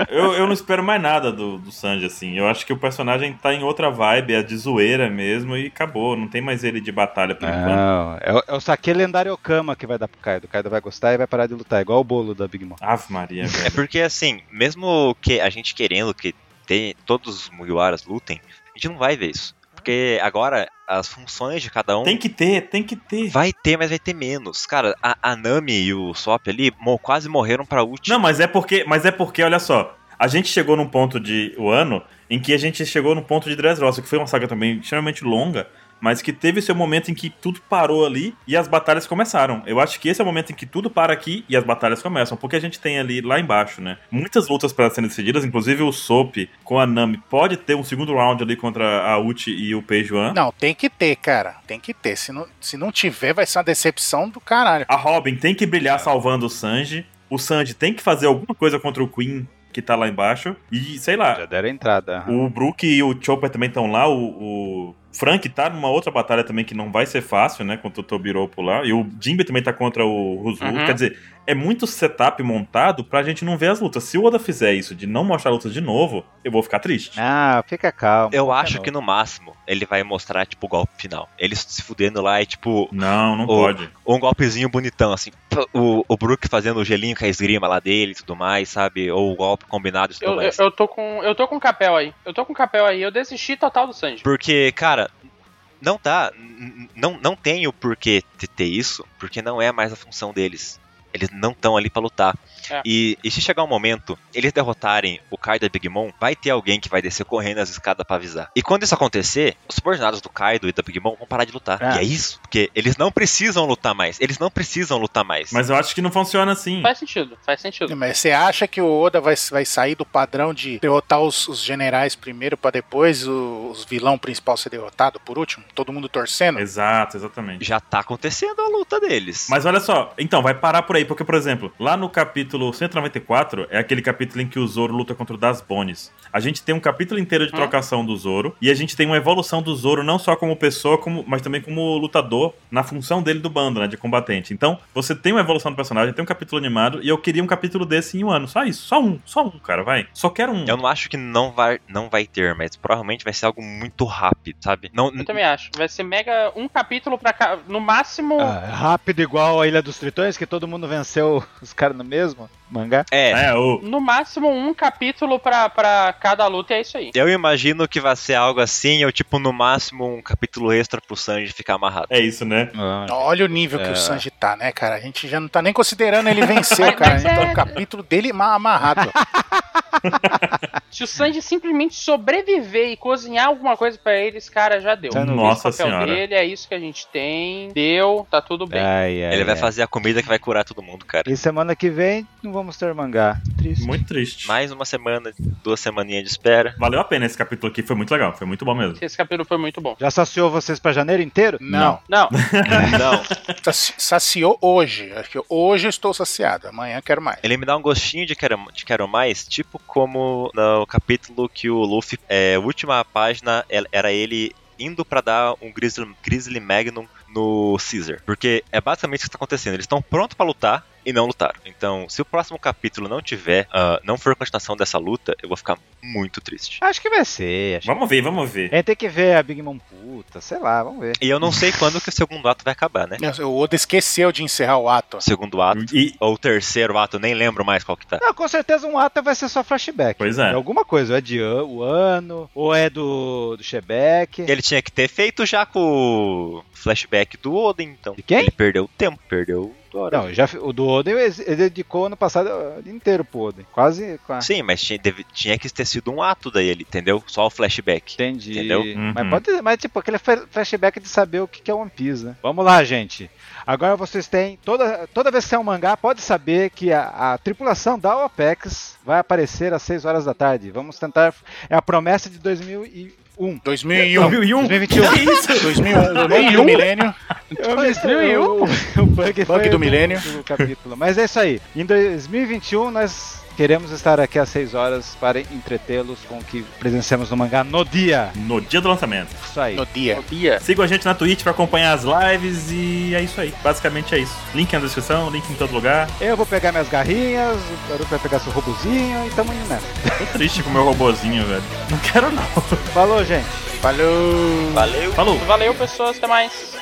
eu, eu não espero mais nada do, do Sanji, assim. Eu acho que o personagem tá em outra vibe, é de zoeira mesmo, e acabou. Não tem mais ele de batalha por enquanto. Não, é, o- é o saque lendário Okama que vai dar pro Kaido. O Kaido vai gostar e vai parar de lutar, igual o bolo da Big Mom. Ave Maria, É velho. porque, assim, mesmo que a gente querendo que tem, todos os Mugiwaras lutem, a gente não vai ver isso. Porque agora as funções de cada um Tem que ter, tem que ter. vai ter, mas vai ter menos. Cara, a, a Nami e o Sop ali quase morreram pra ult. Não, mas é porque, mas é porque, olha só, a gente chegou num ponto de o ano em que a gente chegou num ponto de Dressrosa, que foi uma saga também extremamente longa, mas que teve seu momento em que tudo parou ali e as batalhas começaram. Eu acho que esse é o momento em que tudo para aqui e as batalhas começam, porque a gente tem ali lá embaixo, né? Muitas lutas para serem decididas, inclusive o Soap com a Nami pode ter um segundo round ali contra a Uchi e o Peijuan. Não, tem que ter, cara. Tem que ter. Se não, se não tiver, vai ser uma decepção do caralho. A Robin tem que brilhar salvando o Sanji. O Sanji tem que fazer alguma coisa contra o Queen que tá lá embaixo. E, sei lá, Já deram entrada. o Brook e o Chopper também estão lá. O, o Frank tá numa outra batalha também que não vai ser fácil, né? Contra o Tobiropo lá. E o Jinbe também tá contra o Ruzu. Uhum. Quer dizer, é muito setup montado pra gente não ver as lutas. Se o Oda fizer isso de não mostrar lutas de novo, eu vou ficar triste. Ah, fica calmo. Eu fica acho calmo. que no máximo ele vai mostrar, tipo, o golpe final. Eles se fudendo lá e, tipo, Não, não Ô, pode. um golpezinho bonitão, assim. O, o Brook fazendo o gelinho com a esgrima lá dele e tudo mais, sabe? Ou o golpe combinado e tudo Eu, eu, mais. eu tô com. Eu tô com capel aí. Eu tô com capel aí. Eu desisti total do Sanji. Porque, cara, não dá. n- Não, não tem o porquê ter isso, porque não é mais a função deles. Eles não estão ali pra lutar. É. E, e se chegar um momento, eles derrotarem o Kaido e Big Mom, vai ter alguém que vai descer correndo as escadas pra avisar. E quando isso acontecer, os subordinados do Kaido e da Big Mom vão parar de lutar. Ah. E é isso, porque eles não precisam lutar mais. Eles não precisam lutar mais. Mas eu acho que não funciona assim. Faz sentido, faz sentido. Mas você acha que o Oda vai, vai sair do padrão de derrotar os, os generais primeiro pra depois o- os vilão principal ser derrotado por último? Todo mundo torcendo? Exato, exatamente. Já tá acontecendo a luta deles. Mas olha só, então, vai parar por aí, porque, por exemplo, lá no capítulo 194 é aquele capítulo em que o Zoro luta contra o Das Bones. A gente tem um capítulo inteiro de trocação do Zoro, e a gente tem uma evolução do Zoro não só como pessoa, como, mas também como lutador, na função dele do bando, né, de combatente. Então, você tem uma evolução do personagem, tem um capítulo animado, e eu queria um capítulo desse em um ano. Só isso, só um, só um, cara, vai. Só quero um. Eu não acho que não vai, não vai ter, mas provavelmente vai ser algo muito rápido, sabe? Não, Eu também acho. Vai ser mega um capítulo pra cá. No máximo. Ah, rápido igual a Ilha dos Tritões, que todo mundo venceu os caras no mesmo mangá. é, É, o. No máximo um capítulo pra, pra cada luta e é isso aí. Eu imagino que vai ser algo assim, ou tipo, no máximo um capítulo extra pro Sanji ficar amarrado. É isso, né? Olha o nível que É. o Sanji tá, né, cara? A gente já não tá nem considerando ele vencer, [LAUGHS] cara. A gente tá no capítulo dele ma- amarrado. [LAUGHS] Se o Sanji simplesmente sobreviver e cozinhar alguma coisa pra eles, cara, já deu. Tá no- Nossa é o senhora. dele, é isso que a gente tem. Deu, tá tudo bem. Ai, ai, Ele vai ai. fazer a comida que vai curar todo mundo, cara. E semana que vem não vamos ter mangá. Triste. Muito triste. Mais uma semana, duas semaninhas de espera. Valeu a pena esse capítulo aqui, foi muito legal, foi muito bom mesmo. Esse capítulo foi muito bom. Já saciou vocês pra janeiro inteiro? Não. Não, Não, [LAUGHS] Saci- Saciou hoje. Acho que hoje eu estou saciado. Amanhã quero mais. ele me dá um gostinho de quero, de quero mais, tipo como no capítulo que o Luffy, é, a última página era ele indo pra dar um Grizzly, Grizzly Magnum no Caesar. Porque é basicamente o que tá acontecendo. Eles estão prontos pra lutar e não lutaram. Então, se o próximo capítulo não tiver, ah, não for continuação dessa luta, eu vou ficar muito triste. Acho que vai ser. Acho Vamos ver, vamos ver. que... A gente tem que ver a Big Mom puta, sei lá, vamos ver. E eu não sei quando que o segundo ato vai acabar, né? O Oda esqueceu de encerrar o ato. O segundo ato. E, Ou o terceiro ato, nem lembro mais qual que tá. Não, com certeza um ato vai ser só flashback. Pois é. É alguma coisa, ou é de an- o ano, ou é do, do Shebeck. Ele tinha que ter feito já com o flashback do Oden, então. De quem? Ele perdeu o tempo, perdeu Não, já, o do Oden ele ele dedicou ano passado uh, inteiro pro Oden. Quase. quase. Sim, mas tinha, deve- tinha que ter sido um ato daí, entendeu? Só o flashback. Entendi. Entendeu? Uhum. Mas pode mas tipo, aquele fla- flashback de saber o que é One Piece, né? Vamos lá, gente. Agora vocês têm. Toda, toda vez que é um mangá, pode saber que a, a tripulação da OPEX vai aparecer às 6 horas da tarde. Vamos tentar. É a promessa de 2001. 2001. 2001? 2021. Que isso? 2001. O bug do milênio. Eu misturei o, o bug, foi Bug do milênio. do capítulo. Mas é isso aí. Em 2021 nós queremos estar aqui às 6 horas para entretê-los com o que presenciamos no mangá no dia. No dia do lançamento. Isso aí. No dia. Bia. Sigam a gente na Twitch pra acompanhar as lives e é isso aí. Basicamente é isso. Link na descrição, link em todo lugar. Eu vou pegar minhas garrinhas, o Baruco vai pegar seu robozinho e tamo indo nessa. Tô triste com o meu robozinho, velho. Não quero não. Falou, gente. Falou. Valeu! Falou! Valeu, pessoas. Até mais.